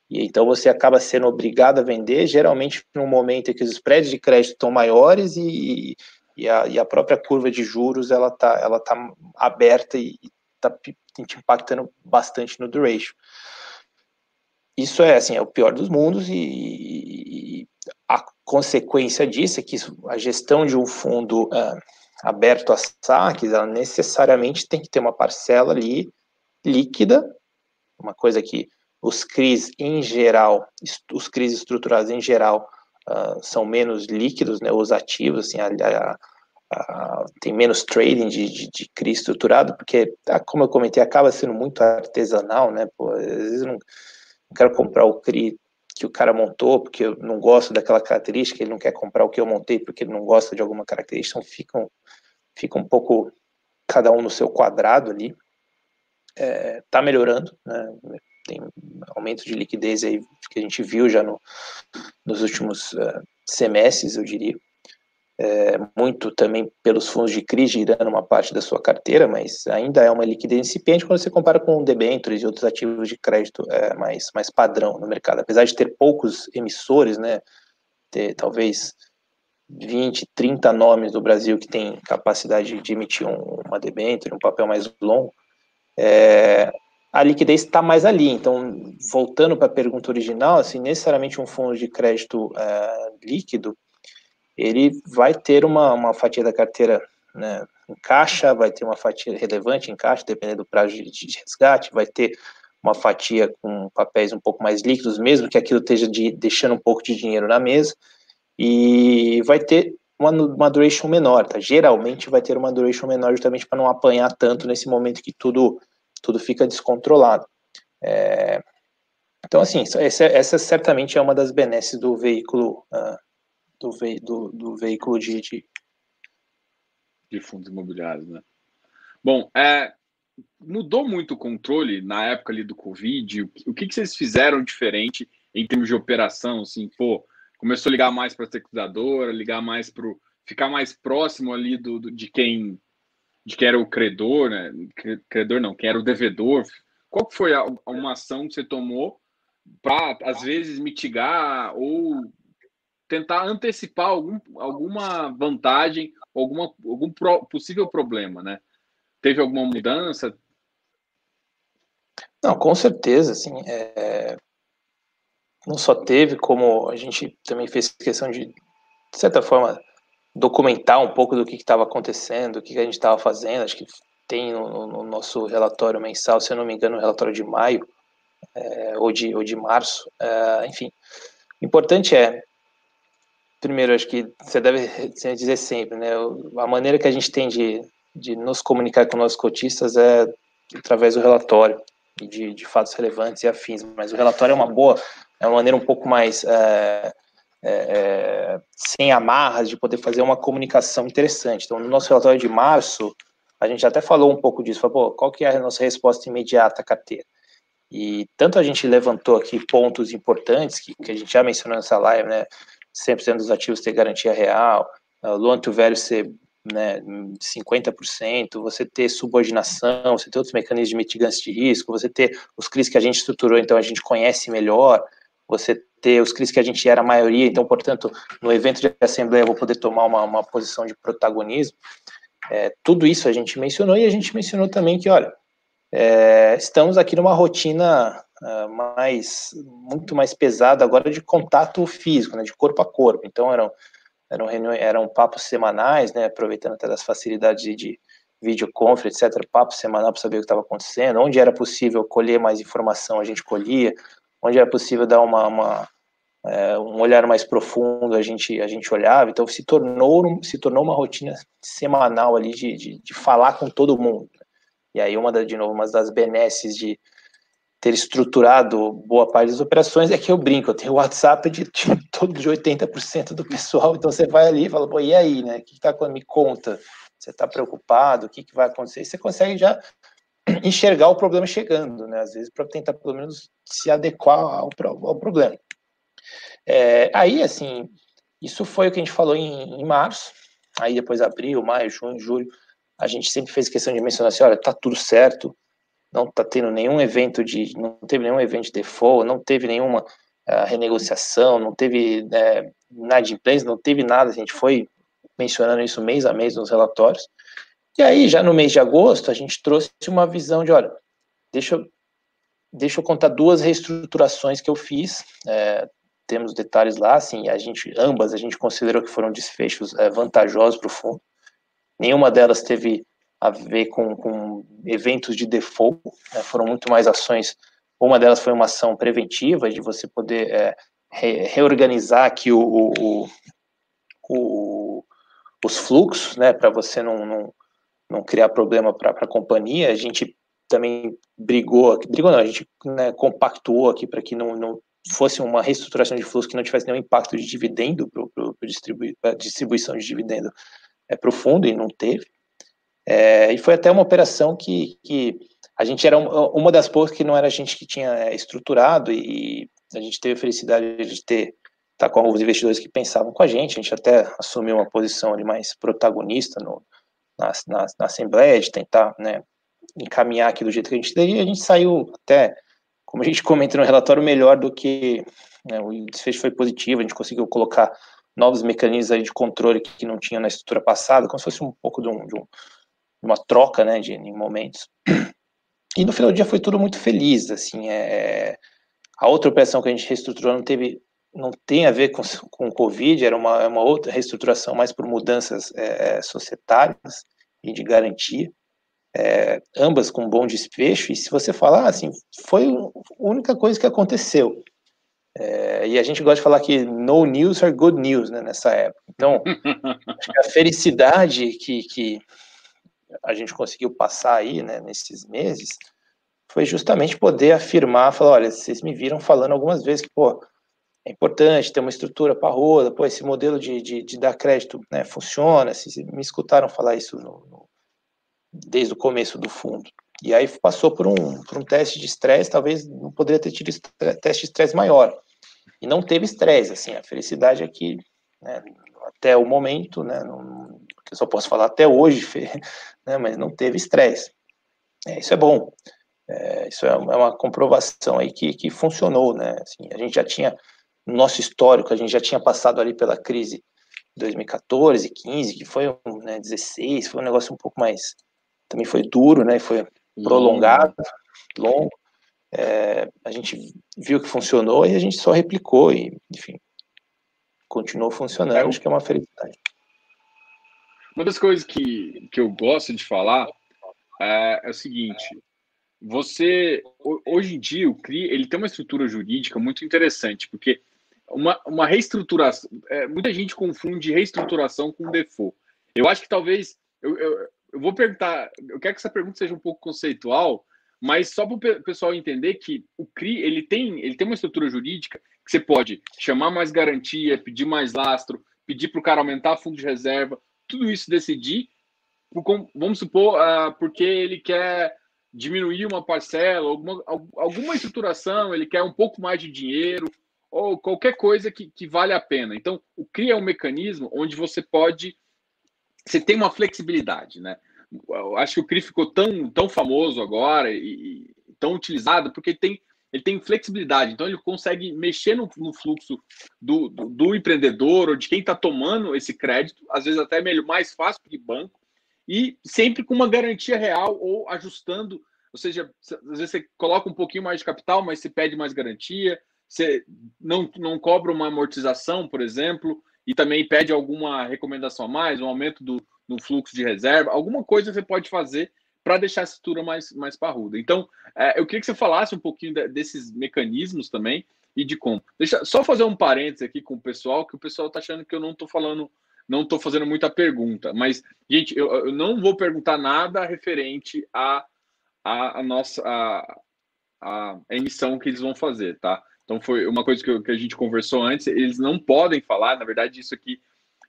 E então você acaba sendo obrigado a vender, geralmente no momento em que os spreads de crédito estão maiores e, e, a, e a própria curva de juros ela está ela tá aberta e está te impactando bastante no duration. Isso é assim, é o pior dos mundos e, consequência disso é que a gestão de um fundo uh, aberto a saques, ela necessariamente tem que ter uma parcela ali líquida, uma coisa que os CRIs em geral, os CRIs estruturados em geral, uh, são menos líquidos, né, os ativos, assim, a, a, a, tem menos trading de, de, de CRI estruturado, porque, ah, como eu comentei, acaba sendo muito artesanal, né, pô, às vezes eu não, não quero comprar o CRI que o cara montou, porque eu não gosto daquela característica, ele não quer comprar o que eu montei porque ele não gosta de alguma característica, então ficam, fica um pouco cada um no seu quadrado ali. É, tá melhorando, né? Tem aumento de liquidez aí que a gente viu já no, nos últimos uh, semestres, eu diria. É, muito também pelos fundos de crise girando uma parte da sua carteira, mas ainda é uma liquidez incipiente quando você compara com debêntures e outros ativos de crédito é, mais, mais padrão no mercado. Apesar de ter poucos emissores, né, ter talvez 20, 30 nomes do Brasil que tem capacidade de emitir um, uma debênture, um papel mais longo, é, a liquidez está mais ali. Então, voltando para a pergunta original, assim, necessariamente um fundo de crédito é, líquido, ele vai ter uma, uma fatia da carteira né, em caixa, vai ter uma fatia relevante em caixa, dependendo do prazo de, de resgate, vai ter uma fatia com papéis um pouco mais líquidos, mesmo que aquilo esteja de, deixando um pouco de dinheiro na mesa, e vai ter uma, uma duration menor, tá? Geralmente vai ter uma duration menor justamente para não apanhar tanto nesse momento que tudo, tudo fica descontrolado. É, então, assim, essa, essa, certamente é uma das benesses do veículo uh, do, ve, do, do veículo de, de... de fundos imobiliários, né? Bom, é, mudou muito o controle na época ali do Covid? O, o que, que vocês fizeram diferente em termos de operação? Assim, pô, começou a ligar mais para a securitizadora, ligar mais para ficar mais próximo ali do, do, de quem de quem era o credor, né? Credor não, quem era o devedor. Qual foi a, uma ação que você tomou para às vezes mitigar ou tentar antecipar algum, alguma vantagem, alguma, algum pro, possível problema, né? Teve alguma mudança? Não, com certeza, assim, é... não só teve, como a gente também fez questão de, de certa forma, documentar um pouco do que estava acontecendo, o que, que a gente estava fazendo, acho que tem no, no, nosso relatório mensal, se eu não me engano, o relatório de maio, é, ou, de, ou de março, é, enfim. O importante é, primeiro, acho que você deve dizer sempre, né? A maneira que a gente tem de, de nos comunicar com nossos cotistas é através do relatório e de, de fatos relevantes e afins. Mas o relatório é uma boa, é uma maneira um pouco mais é, é, é, sem amarras de poder fazer uma comunicação interessante. Então, no nosso relatório de março, a gente até falou um pouco disso. Falou, qual que é a nossa resposta imediata à carteira? E tanto a gente levantou aqui pontos importantes que, que a gente já mencionou nessa live, né? 100% dos ativos ter garantia real, uh, loan to value ser né, 50%, você ter subordinação, você ter outros mecanismos de mitigância de risco, você ter os CRIs que a gente estruturou, então a gente conhece melhor, você ter os CRIs que a gente era a maioria, então, portanto, no evento de assembleia eu vou poder tomar uma, uma posição de protagonismo. É, tudo isso a gente mencionou e a gente mencionou também que, olha, é, estamos aqui numa rotina uh, mais, muito mais pesada agora de contato físico, né, de corpo a corpo. Então eram eram reuniões, eram papos semanais, né, aproveitando até das facilidades de, de videoconference, etc, papo semanal para saber o que estava acontecendo, onde era possível colher mais informação, a gente colhia, onde era possível dar uma, uma é, um olhar mais profundo, a gente a gente olhava, então se tornou se tornou uma rotina semanal ali de, de, de falar com todo mundo. E aí uma da, de novo uma das benesses de ter estruturado boa parte das operações é que eu brinco, eu tenho WhatsApp de, de todo de 80% do pessoal, então você vai ali e fala, pô, e aí, né? O que está acontecendo? Me conta. Você está preocupado? O que, que vai acontecer? E você consegue já enxergar o problema chegando, né? Às vezes, para tentar pelo menos se adequar ao, ao problema. É, aí, assim, isso foi o que a gente falou em, em março, aí depois abril, maio, junho, julho, a gente sempre fez questão de mencionar assim, olha, tá tudo certo, não está tendo nenhum evento de, não teve nenhum evento de default, não teve nenhuma uh, renegociação, não teve uh, eh, inadimplência, não teve nada, a gente foi mencionando isso mês a mês nos relatórios. E aí, já no mês de agosto, a gente trouxe uma visão de, olha, deixa eu, deixa eu contar duas reestruturações que eu fiz, é, temos detalhes lá, assim, a gente, ambas a gente considerou que foram desfechos é, vantajosos para o fundo. Nenhuma delas teve a ver com, com eventos de default, né, foram muito mais ações, uma delas foi uma ação preventiva, de você poder é, re, reorganizar aqui o, o, o, os fluxos, né, para você não, não, não, criar problema para a companhia, a gente também brigou, brigou não, a gente né, compactuou aqui para que não, não fosse uma reestruturação de fluxo que não tivesse nenhum impacto de dividendo para a distribuição de dividendo é, para o fundo, e não teve. É, e foi até uma operação que, que a gente era uma das poucas que não era a gente que tinha é, estruturado e a gente teve a felicidade de ter tá com alguns investidores que pensavam com a gente, a gente até assumiu uma posição ali mais protagonista no, na, na, na Assembleia, de tentar né, encaminhar aqui do jeito que a gente teria, a gente saiu até, como a gente comenta no relatório, melhor do que né, o desfecho foi positivo, a gente conseguiu colocar novos mecanismos de controle que não tinha na estrutura passada, como se fosse um pouco de, um, de um, uma troca, né, de, momentos. E no final do dia foi tudo muito feliz, assim, é, a outra operação que a gente reestruturou não teve, não tem a ver com, com o Covid, era uma, uma outra reestruturação mais por mudanças é, societárias e de garantia, é, ambas com bom desfecho, e se você falar, assim, foi a única coisa que aconteceu. É, e a gente gosta de falar que no news are good news, né, nessa época. Então, a felicidade que, que a gente conseguiu passar aí, né, nesses meses, foi justamente poder afirmar, falar, olha, vocês me viram falando algumas vezes que, pô, é importante ter uma estrutura para roda, pô, esse modelo de, de, de, dar crédito né, funciona, vocês me escutaram falar isso no, no, desde o começo do fundo. E aí passou por um, por um teste de estresse, talvez não poderia ter tido teste de estresse maior. E não teve estresse, assim, a felicidade é que, né, até o momento, né, não, eu só posso falar até hoje, né, mas não teve estresse. É, isso é bom. É, isso é, é uma comprovação aí que, que funcionou, né? Assim, a gente já tinha, no nosso histórico, a gente já tinha passado ali pela crise de 2014, 15, que foi um, né, 16, foi um negócio um pouco mais, também foi duro, né? Foi prolongado, longo. É, a gente viu que funcionou e a gente só replicou e, enfim, continuou funcionando. É, acho que é uma felicidade. Uma das coisas que, que eu gosto de falar é, é o seguinte: você hoje em dia o CRI ele tem uma estrutura jurídica muito interessante, porque uma, uma reestruturação, é, muita gente confunde reestruturação com default. Eu acho que talvez eu, eu, eu, vou perguntar, eu quero que essa pergunta seja um pouco conceitual, mas só para o pessoal entender que o CRI ele tem, ele tem uma estrutura jurídica que você pode chamar mais garantia, pedir mais lastro, pedir para o cara aumentar fundo de reserva, tudo isso decidir, vamos supor, uh, porque ele quer diminuir uma parcela, alguma, alguma estruturação, ele quer um pouco mais de dinheiro, ou qualquer coisa que, que vale a pena. Então, o CRI é um mecanismo onde você pode. Você tem uma flexibilidade, né? Eu acho que o CRI ficou tão, tão famoso agora e, e tão utilizado porque tem, ele tem flexibilidade, então ele consegue mexer no, no fluxo do, do, do, empreendedor ou de quem está tomando esse crédito, às vezes até melhor, mais fácil que banco, e sempre com uma garantia real ou ajustando. Ou seja, às vezes você coloca um pouquinho mais de capital, mas você pede mais garantia, você não, não cobra uma amortização, por exemplo, e também pede alguma recomendação a mais, um aumento do, do fluxo de reserva, alguma coisa você pode fazer para deixar a estrutura mais, mais parruda. Então, é, eu queria que você falasse um pouquinho de, desses mecanismos também e de como. Deixa só fazer um parênteses aqui com o pessoal, que o pessoal está achando que eu não estou falando não estou fazendo muita pergunta, mas, gente, eu, eu, não vou perguntar nada referente à a, a, nossa a, a, emissão que eles vão fazer, tá? Então foi uma coisa que, eu, que, a gente conversou antes, eles não podem falar, na verdade, isso aqui.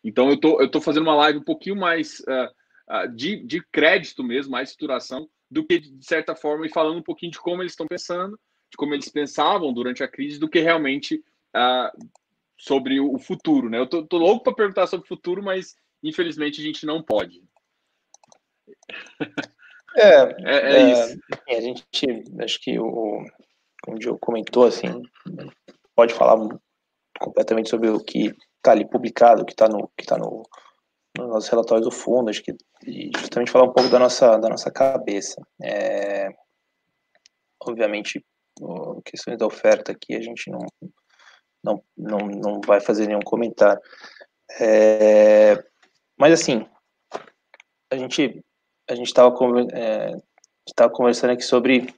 Então eu tô, eu tô fazendo uma live um pouquinho mais uh, uh, de, de crédito mesmo, mais estruturação, do que de certa forma, e falando um pouquinho de como eles estão pensando, de como eles pensavam durante a crise, do que realmente uh, sobre o futuro, né? Eu tô, tô louco para perguntar sobre o futuro, mas infelizmente a gente não pode. É, é, é, é isso. A gente, acho que o, como o Diogo comentou, assim, pode falar completamente sobre o que está ali publicado, o que está no, que tá no, nos nossos relatórios do fundo, acho que e justamente falar um pouco da nossa, da nossa cabeça. É, obviamente, questões da oferta aqui, a gente não, não, não, não vai fazer nenhum comentário. É, mas assim, a gente a gente estava é, conversando aqui sobre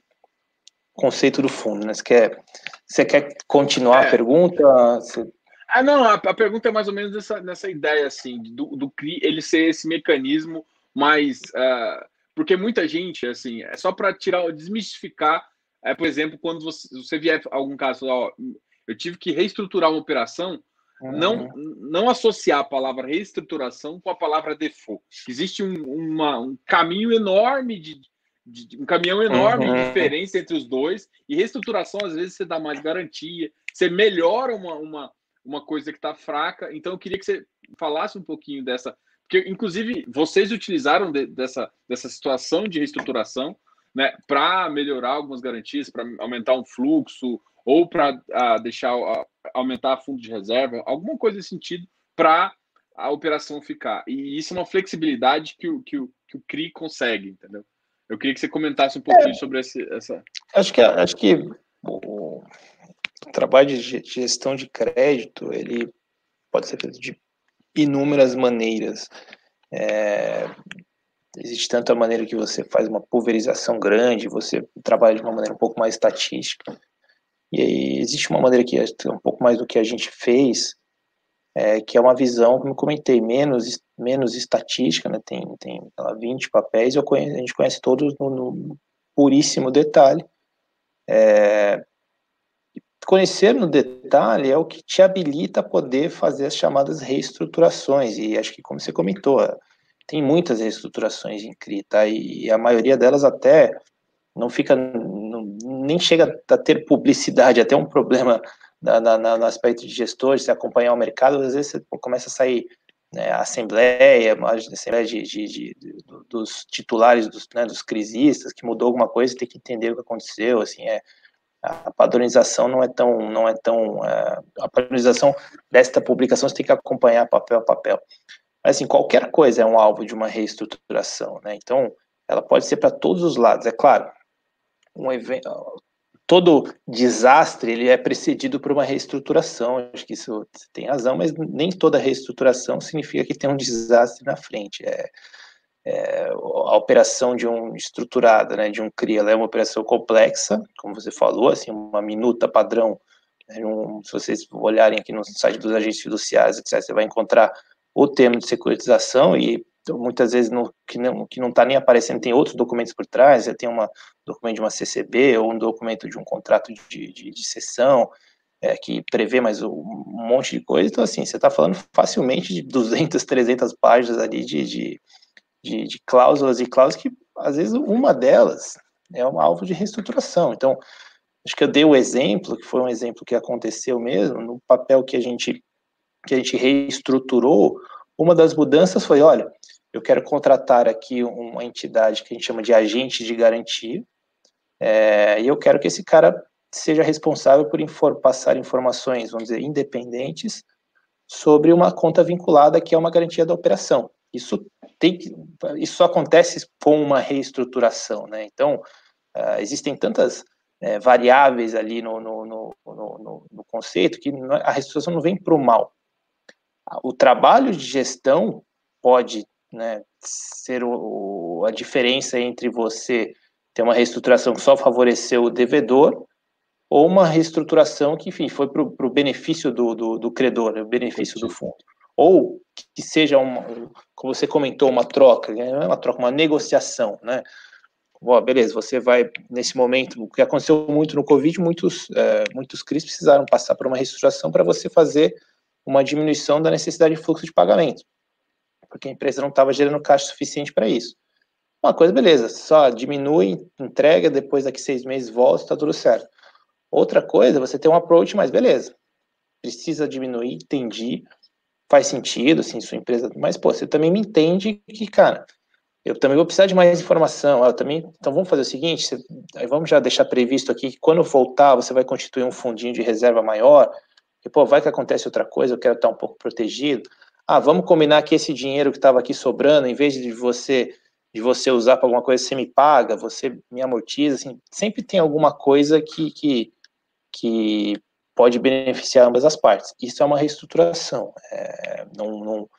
conceito do fundo, né? Você quer, você quer continuar é. a pergunta? Você... Ah, não, a, a, pergunta é mais ou menos nessa, nessa ideia, assim, do, do CRI, ele ser esse mecanismo mais... Uh, porque muita gente, assim, é só para tirar, desmistificar, é, por exemplo, quando você, você vier algum caso, ó, eu tive que reestruturar uma operação, uhum. não, não associar a palavra reestruturação com a palavra default. Existe um, uma, um caminho enorme de, de, um caminhão enorme uhum. de diferença entre os dois, e reestruturação, às vezes, você dá mais garantia, você melhora uma, uma, uma coisa que está fraca. Então, eu queria que você falasse um pouquinho dessa. Porque, inclusive, vocês utilizaram de, dessa, dessa situação de reestruturação né, para melhorar algumas garantias, para aumentar um fluxo, ou para deixar uh, aumentar a fundo de reserva, alguma coisa nesse sentido, para a operação ficar. E isso é uma flexibilidade que o, que o, que o CRI consegue, entendeu? Eu queria que você comentasse um pouquinho é, sobre esse, essa. Acho que, acho que o, trabalho de gestão de crédito ele pode ser feito de inúmeras maneiras. É, existe tanto a maneira que você faz uma pulverização grande, você trabalha de uma maneira um pouco mais estatística, e aí existe uma maneira que é um pouco mais do que a gente fez, é, que é uma visão, como eu comentei, menos, menos estatística, né? tem, tem lá, 20 papéis, eu conheço, a gente conhece todos no, no puríssimo detalhe. É, conhecer no detalhe é o que te habilita a poder fazer as chamadas reestruturações, e acho que, como você comentou, tem muitas reestruturações em CRI, tá? e a maioria delas até não fica, não, nem chega a ter publicidade, até um problema na, na, no aspecto de gestores, se acompanhar o mercado, às vezes você começa a sair né, a assembleia, a assembleia de, de, de, dos titulares, dos, né, dos crisistas, que mudou alguma coisa, tem que entender o que aconteceu, assim, é, a padronização não é tão, não é tão, é, a padronização desta publicação você tem que acompanhar papel a papel. Mas, assim, qualquer coisa é um alvo de uma reestruturação, né, então, ela pode ser para todos os lados, é claro, um evento, todo desastre ele é precedido por uma reestruturação. Acho que isso tem razão, mas nem toda reestruturação significa que tem um desastre na frente. É, é, a operação de um estruturada, né, de um CRI, ela é uma operação complexa, como você falou, assim, uma minuta padrão. Né, um, se vocês olharem aqui no site dos agentes fiduciários, etc., você vai encontrar o termo de securitização e muitas vezes no, que não que não está nem aparecendo tem outros documentos por trás, tem um documento de uma CCB ou um documento de um contrato de, de, de sessão é, que prevê mais um monte de coisa, então assim, você está falando facilmente de 200, 300 páginas ali de, de, de, de cláusulas e cláusulas que às vezes uma delas é um alvo de reestruturação, então acho que eu dei o exemplo, que foi um exemplo que aconteceu mesmo, no papel que a gente que a gente reestruturou, uma das mudanças foi, olha, eu quero contratar aqui uma entidade que a gente chama de agente de garantia, é, e eu quero que esse cara seja responsável por infor passar informações, vamos dizer, independentes sobre uma conta vinculada que é uma garantia da operação. Isso tem que, isso acontece com uma reestruturação, né? Então uh, existem tantas é, variáveis ali no, no, no, no, no conceito que a reestruturação não vem para o mal. O trabalho de gestão pode né, ser o, a diferença entre você ter uma reestruturação que só favoreceu o devedor ou uma reestruturação que, enfim, foi para o benefício do, do, do credor, né, o benefício do fundo. Ou que seja, uma, como você comentou, uma troca, né, não é uma troca, uma negociação, né? Bom, beleza, você vai, nesse momento, o que aconteceu muito no Covid, muitos, é, muitos CRIs precisaram passar por uma reestruturação para você fazer uma diminuição da necessidade de fluxo de pagamento porque a empresa não estava gerando caixa suficiente para isso. Uma coisa, beleza, só diminui, entrega, depois daqui seis meses volta, está tudo certo. Outra coisa, você tem um approach, mas beleza, precisa diminuir, entendi, faz sentido, assim, sua empresa, mas, pô, você também me entende que, cara, eu também vou precisar de mais informação, eu também, então vamos fazer o seguinte, você, vamos já deixar previsto aqui que quando voltar, você vai constituir um fundinho de reserva maior, e, pô, vai que acontece outra coisa, eu quero estar um pouco protegido, ah, vamos combinar que esse dinheiro que estava aqui sobrando, em vez de você de você usar para alguma coisa, você me paga, você me amortiza, assim, sempre tem alguma coisa que, que, que pode beneficiar ambas as partes. Isso é uma reestruturação. É, não, não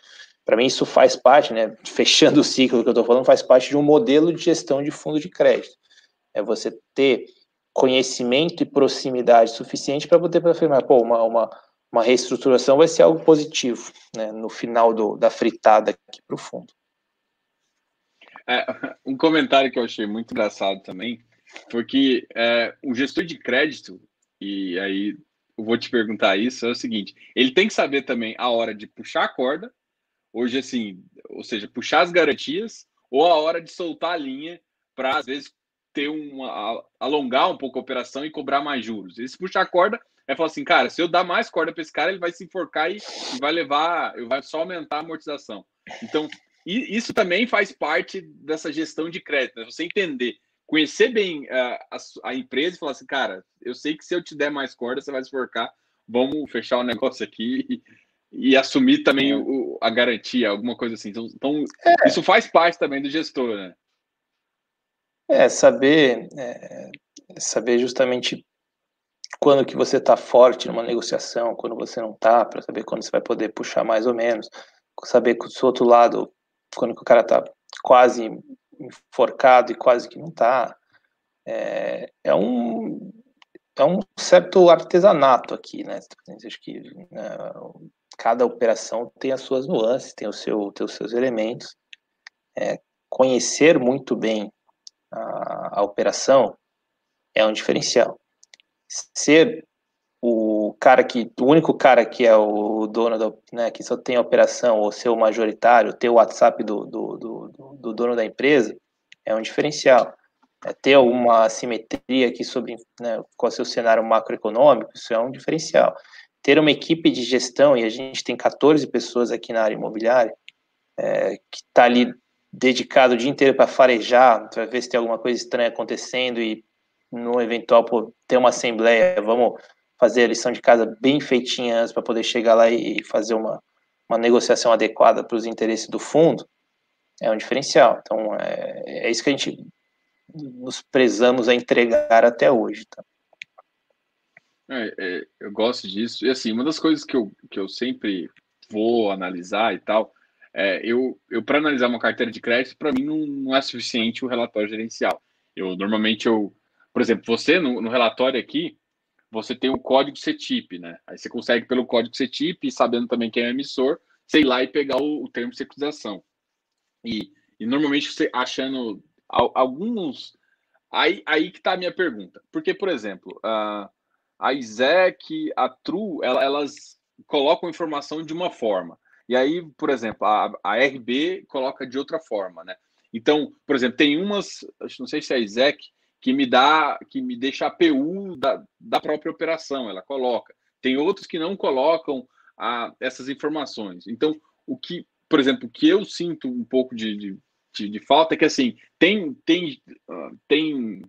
para mim isso faz parte, né, fechando o ciclo que eu estou falando, faz parte de um modelo de gestão de fundo de crédito. É você ter conhecimento e proximidade suficiente para poder afirmar, pô, uma, uma, uma reestruturação vai ser algo positivo né, no final do, da fritada aqui para o fundo. É, um comentário que eu achei muito engraçado também foi que é, o gestor de crédito, e aí eu vou te perguntar isso, é o seguinte: ele tem que saber também a hora de puxar a corda, hoje assim, ou seja, puxar as garantias, ou a hora de soltar a linha para às vezes ter uma alongar um pouco a operação e cobrar mais juros. Esse puxar a corda é falar assim, cara, se eu dar mais corda para esse cara, ele vai se enforcar e, e vai levar, vai só aumentar a amortização. Então, isso também faz parte dessa gestão de crédito, né? você entender, conhecer bem uh, a, a, empresa e falar assim, cara, eu sei que se eu te der mais corda, você vai se enforcar, vamos fechar o negócio aqui e, e assumir também o, a garantia, alguma coisa assim. Então, então é. isso faz parte também do gestor, né? É, saber, é, saber justamente quando que você está forte numa negociação, quando você não está, para saber quando você vai poder puxar mais ou menos, saber que do outro lado, quando que o cara está quase enforcado e quase que não está, é, é, um é um certo artesanato aqui, né? Acho que né, cada operação tem as suas nuances, tem o seu, tem os seus elementos. É, conhecer muito bem a, a operação é um diferencial. Ser o cara que, o único cara que é o dono da, né, que só tem a operação, ou ser o majoritário, ter o WhatsApp do, do, do, do dono da empresa, é um diferencial. É, ter alguma assimetria aqui sobre né, qual é o seu cenário macroeconômico, isso é um diferencial. Ter uma equipe de gestão, e a gente tem 14 pessoas aqui na área imobiliária, é, que está ali dedicado o dia inteiro para farejar, para ver se tem alguma coisa estranha acontecendo e no eventual ter uma assembleia, vamos fazer a lição de casa bem feitinha para poder chegar lá e fazer uma, uma negociação adequada para os interesses do fundo, é um diferencial. Então, é, é isso que a gente nos prezamos a entregar até hoje. Tá? É, é, eu gosto disso. E assim, uma das coisas que eu, que eu sempre vou analisar e tal é, eu, eu para analisar uma carteira de crédito, para mim não, não, é suficiente o relatório gerencial. Eu normalmente eu, por exemplo, você no, no, relatório aqui, você tem o código CETIP, né? Aí você consegue pelo código CETIP, sabendo também quem é o emissor, sei lá e pegar o, o termo de securitização. E, e normalmente você achando alguns aí aí que está a minha pergunta. Porque, por exemplo, a, a a TRU, elas colocam informação de uma forma. E aí, por exemplo, a, a RB coloca de outra forma, né? Então, por exemplo, tem umas, não sei se é a ISEC, que me dá, que me deixa a PU da, da própria operação, ela coloca. Tem outros que não colocam a, essas informações. Então, o que, por exemplo, o que eu sinto um pouco de, de, de, de falta é que assim tem tem uh, tem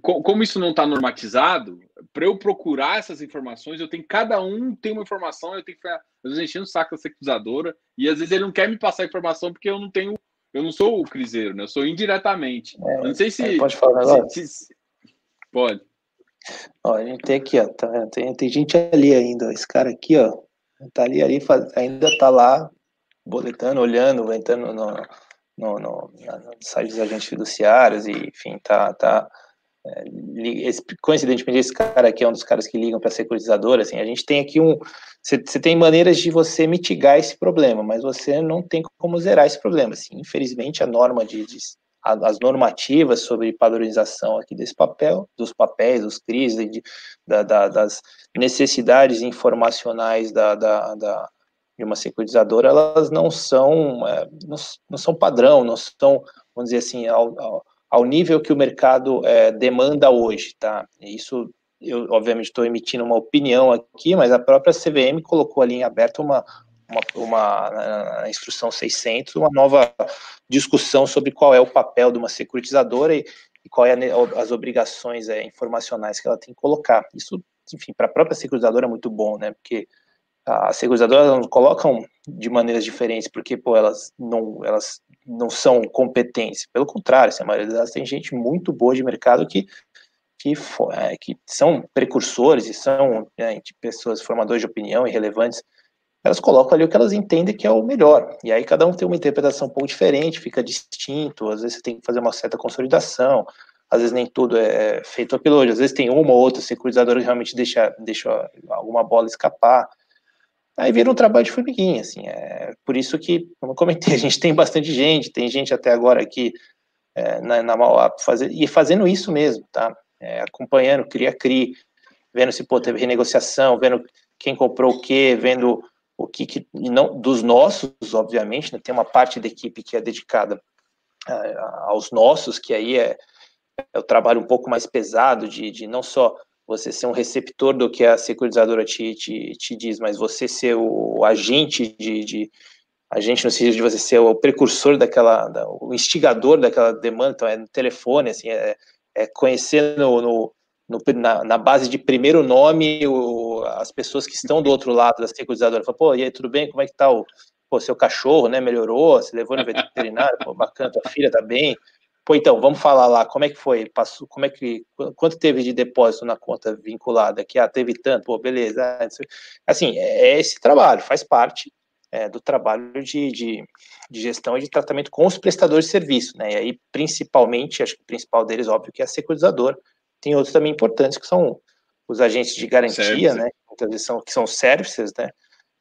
como isso não está normatizado, para eu procurar essas informações, eu tenho cada um tem uma informação, eu tenho que ficar às vezes enchendo o saco da securizadora, e às vezes ele não quer me passar a informação porque eu não tenho, eu não sou o criseiro, né? Eu sou indiretamente. É, eu não sei se. Pode falar agora? Se, se, pode. Ó, a gente tem aqui, ó, tá, tem, tem gente ali ainda, esse cara aqui, ó, tá ali, ali faz, ainda tá lá, boletando, olhando, entrando no, no, no, no site dos agentes fiduciários, e enfim, tá, tá esse, coincidentemente, esse cara aqui é um dos caras que ligam para a securitizadora. Assim, a gente tem aqui um. Você tem maneiras de você mitigar esse problema, mas você não tem como zerar esse problema. Assim, infelizmente, a norma de, de as normativas sobre padronização aqui desse papel, dos papéis, dos CRIs, de, da, da, das necessidades informacionais da, da, da, de uma securitizadora, elas não são, é, não, não, são padrão, não são, vamos dizer assim, ao, ao, ao nível que o mercado é, demanda hoje, tá? Isso, eu obviamente estou emitindo uma opinião aqui, mas a própria CVM colocou ali em aberto uma, uma, uma instrução 600, uma nova discussão sobre qual é o papel de uma securitizadora e, e qual é as obrigações é, informacionais que ela tem que colocar. Isso, enfim, para a própria securitizadora é muito bom, né? Porque as seguradoras não colocam de maneiras diferentes porque pô, elas não elas não são competentes. Pelo contrário assim, a maioria delas tem gente muito boa de mercado que que, é, que são precursores e são né, pessoas formadores de opinião e relevantes. Elas colocam ali o que elas entendem que é o melhor. E aí cada um tem uma interpretação um pouco diferente fica distinto. Às vezes você tem que fazer uma certa consolidação. Às vezes nem tudo é feito pelo hoje às vezes tem uma ou outra securizadora que realmente deixa deixa alguma bola escapar Aí vira um trabalho de formiguinha, assim, é por isso que, como eu comentei, a gente tem bastante gente, tem gente até agora aqui é, na, na Mauá fazer, e fazendo isso mesmo, tá? É, acompanhando, cria-cri, vendo se pô, teve renegociação, vendo quem comprou o quê, vendo o que, que não dos nossos, obviamente, né, tem uma parte da equipe que é dedicada aos nossos, que aí é, é o trabalho um pouco mais pesado de, de não só você ser um receptor do que a securizadora te, te, te diz, mas você ser o agente de, de agente no sentido de você ser o precursor daquela, da, o instigador daquela demanda, então é no telefone, assim, é, é conhecer no, no, no na, na, base de primeiro nome o, as pessoas que estão do outro lado da securizadora, fala, pô, e aí, tudo bem, como é que tá o pô, seu cachorro, né, melhorou, você levou no veterinário, pô, bacana, tua filha tá bem, Pô, então, vamos falar lá, como é que foi? Passou, como é que, quanto teve de depósito na conta vinculada? Que, ah, teve tanto, pô, beleza. Ah, assim, é, é esse trabalho, faz parte é, do trabalho de, de, de, gestão e de tratamento com os prestadores de serviço, né? E aí, principalmente, acho que o principal deles, óbvio, que é a securizadora. Tem outros também importantes, que são os agentes de garantia, Service. né? Muitas vezes são, que são services, né?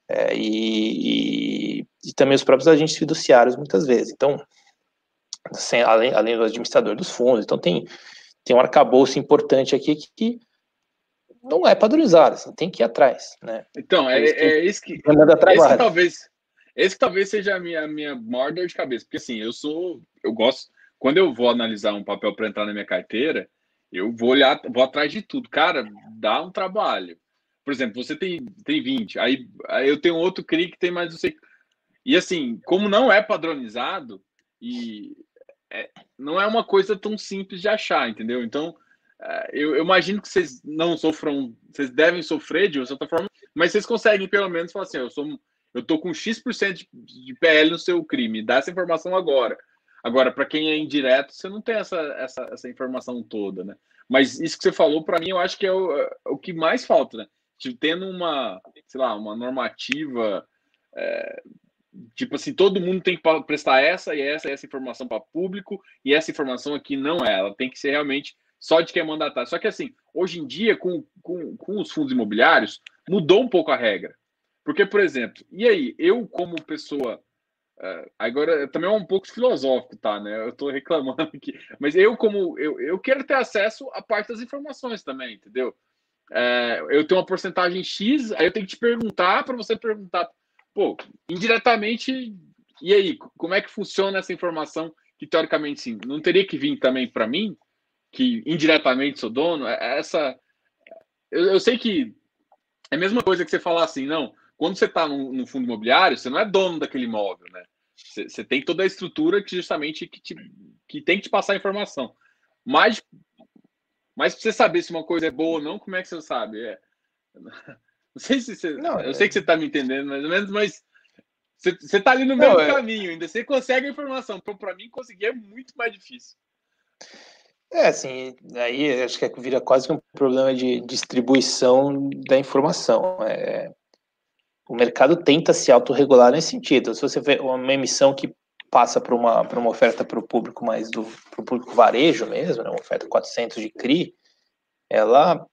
É, e, e, e, também os próprios agentes fiduciários, muitas vezes. Então, sem, além, além do administrador dos fundos. Então tem, tem um arcabouço importante aqui que, que não é padronizado, assim, tem que ir atrás, né? Então, é, é isso que. Esse talvez, esse talvez seja a minha, minha maior dor de cabeça, porque assim, eu sou. Eu gosto. Quando eu vou analisar um papel para entrar na minha carteira, eu vou olhar, vou atrás de tudo. Cara, dá um trabalho. Por exemplo, você tem, tem 20, aí, aí eu tenho outro CRI que tem mais não sei. E assim, como não é padronizado, e é, não é uma coisa tão simples de achar, entendeu? Então, é, eu, eu, imagino que vocês não sofram, vocês devem sofrer de uma certa forma, mas vocês conseguem pelo menos falar assim: eu sou, eu tô com X% de, de PL no seu crime, dá essa informação agora. Agora, para quem é indireto, você não tem essa, essa, essa informação toda, né? Mas isso que você falou, para mim, eu acho que é o, é o que mais falta, né? Tipo, tendo uma, sei lá, uma normativa é, tipo assim, todo mundo tem que prestar essa e essa e essa informação para público e essa informação aqui não é, ela tem que ser realmente só de quem é mandatário. Só que assim, hoje em dia, com, com, com os fundos imobiliários, mudou um pouco a regra. Porque, por exemplo, e aí, eu como pessoa. Uh, agora também é um pouco filosófico, tá? Né? Eu estou reclamando aqui. Mas eu, como eu, eu quero ter acesso a parte das informações também, entendeu? É, eu tenho uma porcentagem X, aí eu tenho que te perguntar para você perguntar pô, indiretamente, e aí, como é que funciona essa informação que teoricamente sim, não teria que vir também para mim, que indiretamente sou dono? É, é essa eu, eu, sei que é a mesma coisa que você falar assim, não, quando você está no, fundo imobiliário, você não é dono daquele imóvel, né? Você, você tem toda a estrutura que justamente que, te, que tem que te passar a informação. Mas, mas para você saber se uma coisa é boa ou não, como é que você sabe? É, não sei se você. Não, eu é... sei que você está me entendendo mais ou menos, mas você, está ali no mesmo é... caminho ainda. Você consegue a informação. Então, para mim, conseguir é muito mais difícil. É, assim, aí acho que vira quase que um problema de distribuição da informação. É, o mercado tenta se autorregular nesse sentido. Se você vê uma emissão que passa para uma, uma oferta para o público mais do pro público varejo mesmo, né, uma oferta 400 de CRI, ela,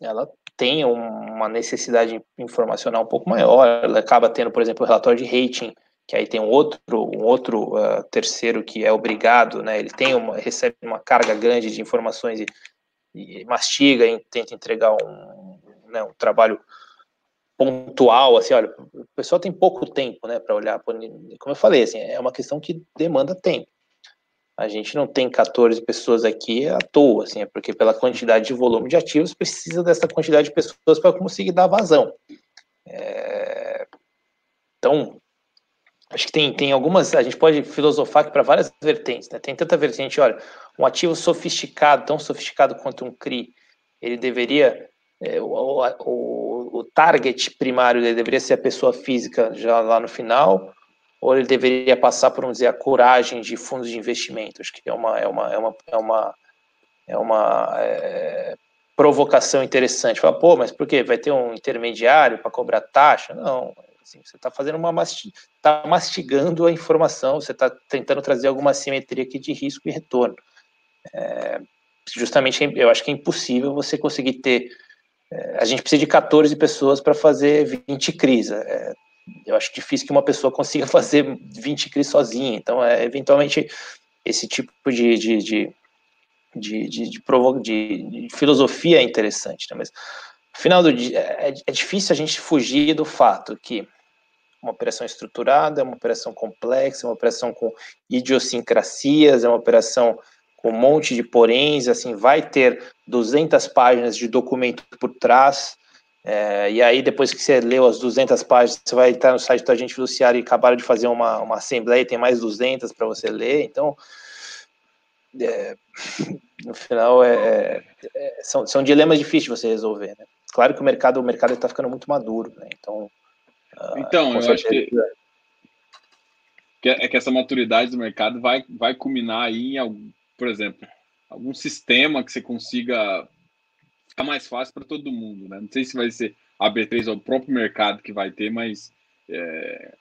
ela tem uma necessidade informacional um pouco maior, ela acaba tendo, por exemplo, o relatório de rating, que aí tem um outro, um outro uh, terceiro que é obrigado, né, ele tem uma, recebe uma carga grande de informações e, e mastiga e tenta entregar um, né, um trabalho pontual, assim, olha, o pessoal tem pouco tempo, né, para olhar, como eu falei, assim, é uma questão que demanda tempo a gente não tem 14 pessoas aqui à toa, assim, é porque pela quantidade de volume de ativos precisa dessa quantidade de pessoas para conseguir dar vazão. É... Então, acho que tem, tem algumas, a gente pode filosofar para várias vertentes, né? Tem tanta vertente, olha, um ativo sofisticado, tão sofisticado quanto um CRI, ele deveria, é, o, o, o target primário dele deveria ser a pessoa física já lá no final, ou ele deveria passar por, vamos dizer, a coragem de fundos de investimento? Acho que é uma, é uma, é uma, é uma, é uma é, provocação interessante. Fala, pô, mas por quê? Vai ter um intermediário para cobrar taxa? Não, assim, você está fazendo uma está mastigando a informação, você está tentando trazer alguma simetria aqui de risco e retorno. É, justamente, eu acho que é impossível você conseguir ter. É, a gente precisa de 14 pessoas para fazer 20 crises. É, eu acho difícil que uma pessoa consiga fazer 20 CRIs sozinha. Então, é, eventualmente, esse tipo de, de, de, de, de, de, de filosofia é interessante. Né? Mas, no final do dia, é, é difícil a gente fugir do fato que uma operação estruturada, é uma operação complexa, é uma operação com idiosincrasias, é uma operação com um monte de poréns, assim, vai ter 200 páginas de documento por trás, é, e aí depois que você leu as 200 páginas, você vai estar no site do agente fiduciário e acabaram de fazer uma, uma assembleia, tem mais 200 para você ler, então, é, no final, é, é, são, são dilemas difíceis de você resolver, né? Claro que o mercado o mercado está ficando muito maduro, né? Então, ah, então eu acho que, que, é que essa maturidade do mercado vai, vai culminar aí em algum, por exemplo, algum sistema que você consiga ficar mais fácil para todo mundo, né? Não sei se vai ser a B3 ou o próprio mercado que vai ter, mas é,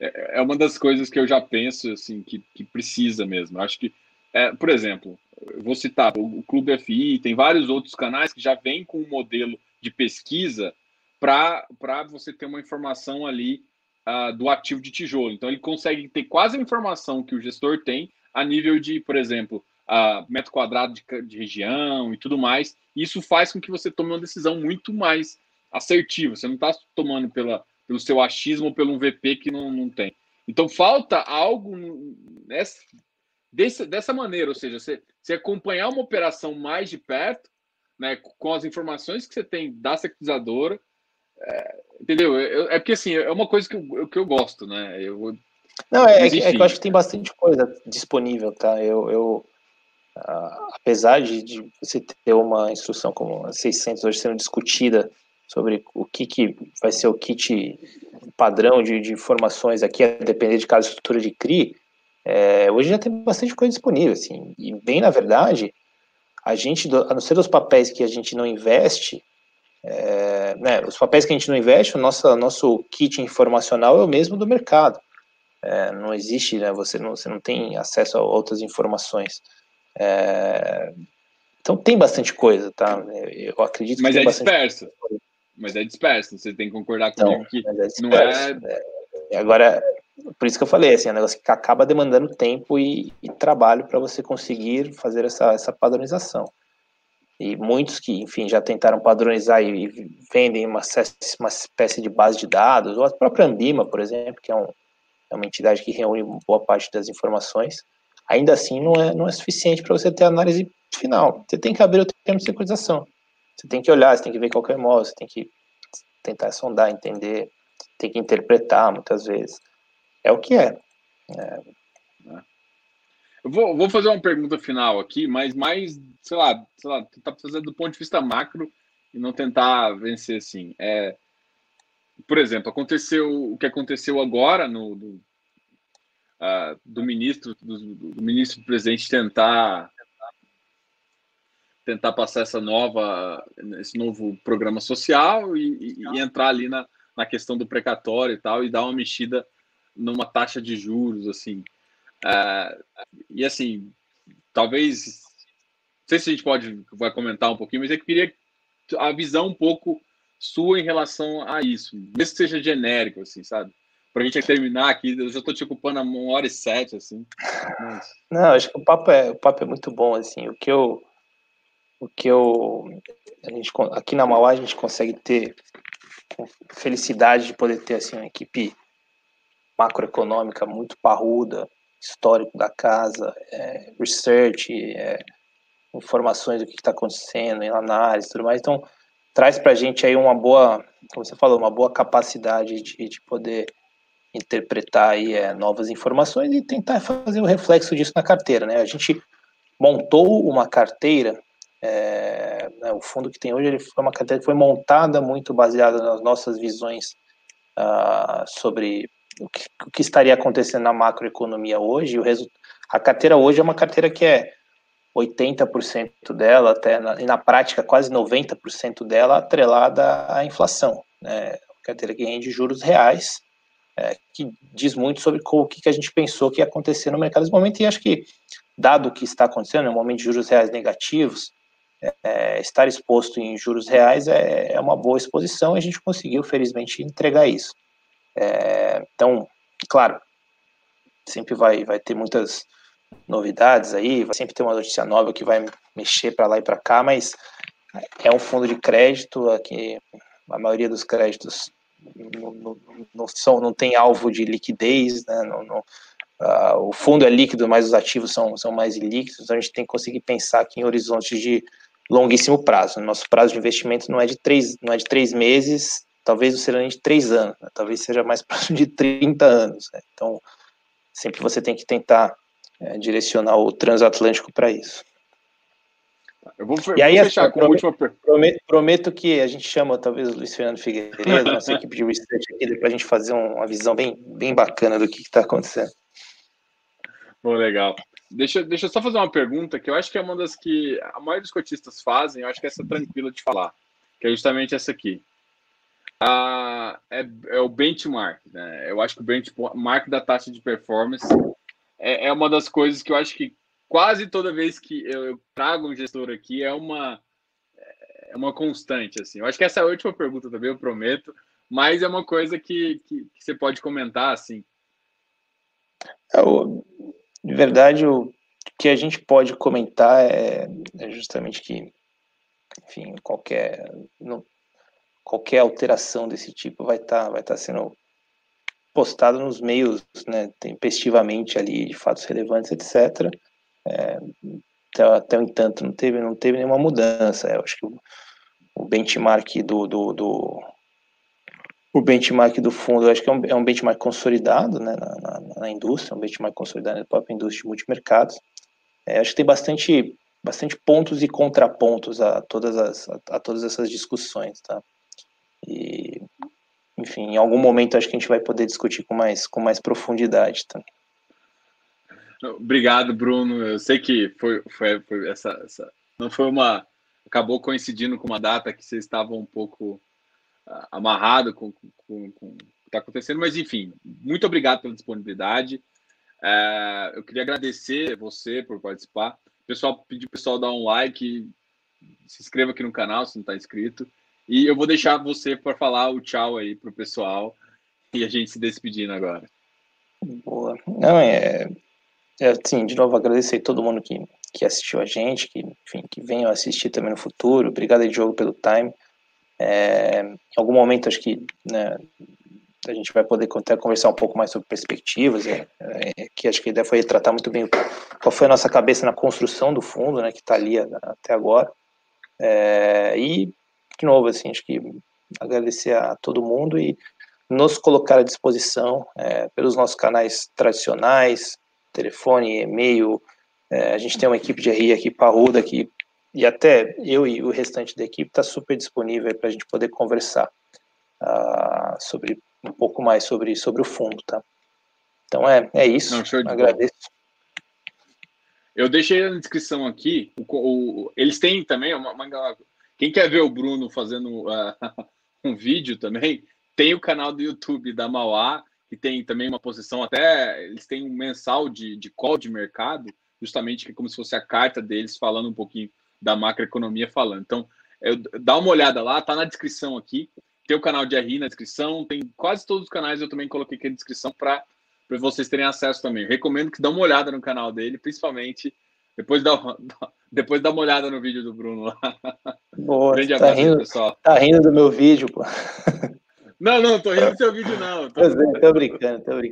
é, é uma das coisas que eu já penso assim que, que precisa mesmo. Acho que, é, por exemplo, vou citar o, o Clube FI, tem vários outros canais que já vêm com um modelo de pesquisa para você ter uma informação ali uh, do ativo de tijolo. Então, ele consegue ter quase a informação que o gestor tem a nível de, por exemplo, uh, metro quadrado de, de região e tudo mais. Isso faz com que você tome uma decisão muito mais assertiva. Você não está tomando pela, pelo seu achismo ou pelo um VP que não, não tem. Então, falta algo nessa, desse, dessa maneira, ou seja, você, você acompanhar uma operação mais de perto né, com as informações que você tem da securitizadora, é, entendeu? É, é, porque assim, é uma coisa que eu, que eu gosto, né? Eu, não, é, é, é, que eu acho que tem bastante coisa disponível, tá? Eu, eu apesar de, de, você ter uma instrução como a 600 hoje sendo discutida sobre o que, que vai ser o kit padrão de, de informações aqui, a depender de cada estrutura de CRI, é, hoje já tem bastante coisa disponível, assim, e bem na verdade, a gente, a não ser os papéis que a gente não investe, é, né, os papéis que a gente não investe, o nosso, nosso kit informacional é o mesmo do mercado. É, não existe, né, você, não, você não tem acesso a outras informações. É, então tem bastante coisa, tá? Eu acredito Mas que é disperso. Mas é disperso, você tem que concordar comigo não, que é não é... é. Agora, por isso que eu falei, assim, é um negócio que acaba demandando tempo e, e trabalho para você conseguir fazer essa, essa padronização. E muitos que, enfim, já tentaram padronizar e, e vendem uma, uma espécie de base de dados, ou a própria Ambima, por exemplo, que é, um, é uma entidade que reúne boa parte das informações, ainda assim não é, não é suficiente para você ter análise final. Você tem que abrir o termo de securitização. Você tem que olhar, você tem que ver qual é o imóvel, você tem que tentar sondar, entender, tem que interpretar muitas vezes é o que é. é. Eu vou, vou, fazer uma pergunta final aqui, mas mais, sei lá, sei lá, tentar fazer do ponto de vista macro e não tentar vencer assim. É, por exemplo, aconteceu o que aconteceu agora no do, uh, do ministro do, do, ministro presidente tentar tentar passar essa nova esse novo programa social e, e, e entrar ali na, na questão do precatório e tal e dar uma mexida numa taxa de juros, assim. Uh, e assim, talvez, não sei se a gente pode vai comentar um pouquinho, mas eu queria a visão um pouco sua em relação a isso, mesmo que seja genérico, assim, sabe? Pra gente terminar aqui, eu já tô te ocupando a uma hora e sete, assim. Mas... Não, acho que o papo é, o papo é muito bom, assim, o que eu, o que eu, a gente, aqui na Mauá a gente consegue ter felicidade de poder ter, assim, uma equipe macroeconômica muito parruda, histórico da casa, é, research, é, informações do que está acontecendo, análise, tudo mais. Então, traz para a gente aí uma boa, como você falou, uma boa capacidade de, de poder interpretar aí é, novas informações e tentar fazer o reflexo disso na carteira, né? A gente montou uma carteira, é, né, o fundo que tem hoje ele foi uma carteira que foi montada muito baseada nas nossas visões uh, sobre o que, o que estaria acontecendo na macroeconomia hoje. O a carteira hoje é uma carteira que é 80% dela, até na, e na prática quase 90% dela atrelada à inflação. Né? Carteira que rende juros reais, é, que diz muito sobre o que, a gente pensou que ia acontecer no mercado nesse momento, e acho que, dado o que está acontecendo, no um momento de juros reais negativos, é, estar exposto em juros reais é, é uma boa exposição e a gente conseguiu, felizmente, entregar isso. É, então, claro, sempre vai, vai ter muitas novidades aí, vai sempre ter uma notícia nova que vai mexer para lá e para cá, mas é um fundo de crédito aqui, a maioria dos créditos não, não, não, são, não tem alvo de liquidez, né, não, não, uh, o fundo é líquido, mas os ativos são, são mais líquidos, então a gente tem que conseguir pensar aqui em horizontes de longuíssimo prazo. Nosso prazo de investimento não é de três, não é de três meses, talvez seja de três anos, né? talvez seja mais próximo de 30 anos. Né? Então, sempre você tem que tentar é, direcionar o transatlântico para isso. Eu vou, e aí, vou fechar com prometo, a última prometo, prometo que a gente chama talvez o Luiz Fernando Figueiredo, nossa equipe de research aqui, para a gente fazer uma visão bem, bem bacana do que está acontecendo. Bom, legal. Deixa, deixa eu só fazer uma pergunta que eu acho que é uma das que a maioria dos cotistas fazem, eu acho que essa é tranquila de falar, que é justamente essa aqui. Ah, é, é, o benchmark, né? Eu acho que o benchmark da taxa de performance é, é uma das coisas que eu acho que quase toda vez que eu, trago um gestor aqui é uma é uma constante assim. Eu acho que essa é a última pergunta também, eu prometo, mas é uma coisa que, que, que você pode comentar assim. É, de verdade, o que a gente pode comentar é, é justamente que, enfim, qualquer não, qualquer alteração desse tipo vai estar tá, vai tá sendo postado nos meios, né, tempestivamente ali de fatos relevantes, etc. É, até, o entanto, não teve, não teve nenhuma mudança. Eu acho que o, o benchmark do, do, do, o benchmark do fundo, eu acho que é um, é um benchmark consolidado né, na, na, na, indústria, um benchmark consolidado na própria indústria de multimercados. É, acho que tem bastante, bastante pontos e contrapontos a todas, as, a, a todas essas discussões. Tá? E, enfim, em algum momento acho que a gente vai poder discutir com mais, com mais profundidade. Tá? Obrigado, Bruno. Eu sei que foi, foi, foi essa, essa, Não foi uma. Acabou coincidindo com uma data que vocês estavam um pouco uh, amarrado com, com, com, o que está acontecendo, mas enfim, muito obrigado pela disponibilidade. Uh, eu queria agradecer você por participar. Pessoal, pedir o pessoal dar um like, se inscreva aqui no canal se não está inscrito. E eu vou deixar você para falar o tchau aí para o pessoal e a gente se despedindo agora. Boa. Não, é, é, sim, de novo agradecer a todo mundo que, que assistiu a gente, que, enfim, que venham assistir também no futuro. Obrigado, Diogo, pelo time. É, em algum momento, acho que né, a gente vai poder até conversar um pouco mais sobre perspectivas, é, é, que acho que a ideia foi tratar muito bem qual foi a nossa cabeça na construção do fundo, né, que está ali até agora. É, e, de novo, assim, acho que agradecer a todo mundo e nos colocar à disposição é, pelos nossos canais tradicionais, telefone, e-mail. É, a gente tem uma equipe de RI aqui parruda aqui, e até eu e o restante da equipe está super disponível para a gente poder conversar uh, sobre um pouco mais sobre, sobre o fundo, tá? Então é, é isso. Não, Agradeço. Eu deixei na descrição aqui. O, o, eles têm também uma, uma, quem quer ver o Bruno fazendo uh, um vídeo também, tem o canal do YouTube da Mauá que tem também uma posição até, eles têm um mensal de, de call de mercado, justamente que é como se fosse a carta deles falando um pouquinho da macroeconomia falando. Então, eu, dá uma olhada lá, tá na descrição aqui, tem o canal de RI na descrição, tem quase todos os canais eu também coloquei aqui na descrição para vocês terem acesso também. Eu recomendo que dá uma olhada no canal dele, principalmente depois dá, depois dá uma olhada no vídeo do Bruno lá. Boa, Grande tá abraço, rindo, pessoal. Tá rindo do meu vídeo, pô. Não, não, tô rindo do seu vídeo, não. Tô, tô brincando, tô brincando.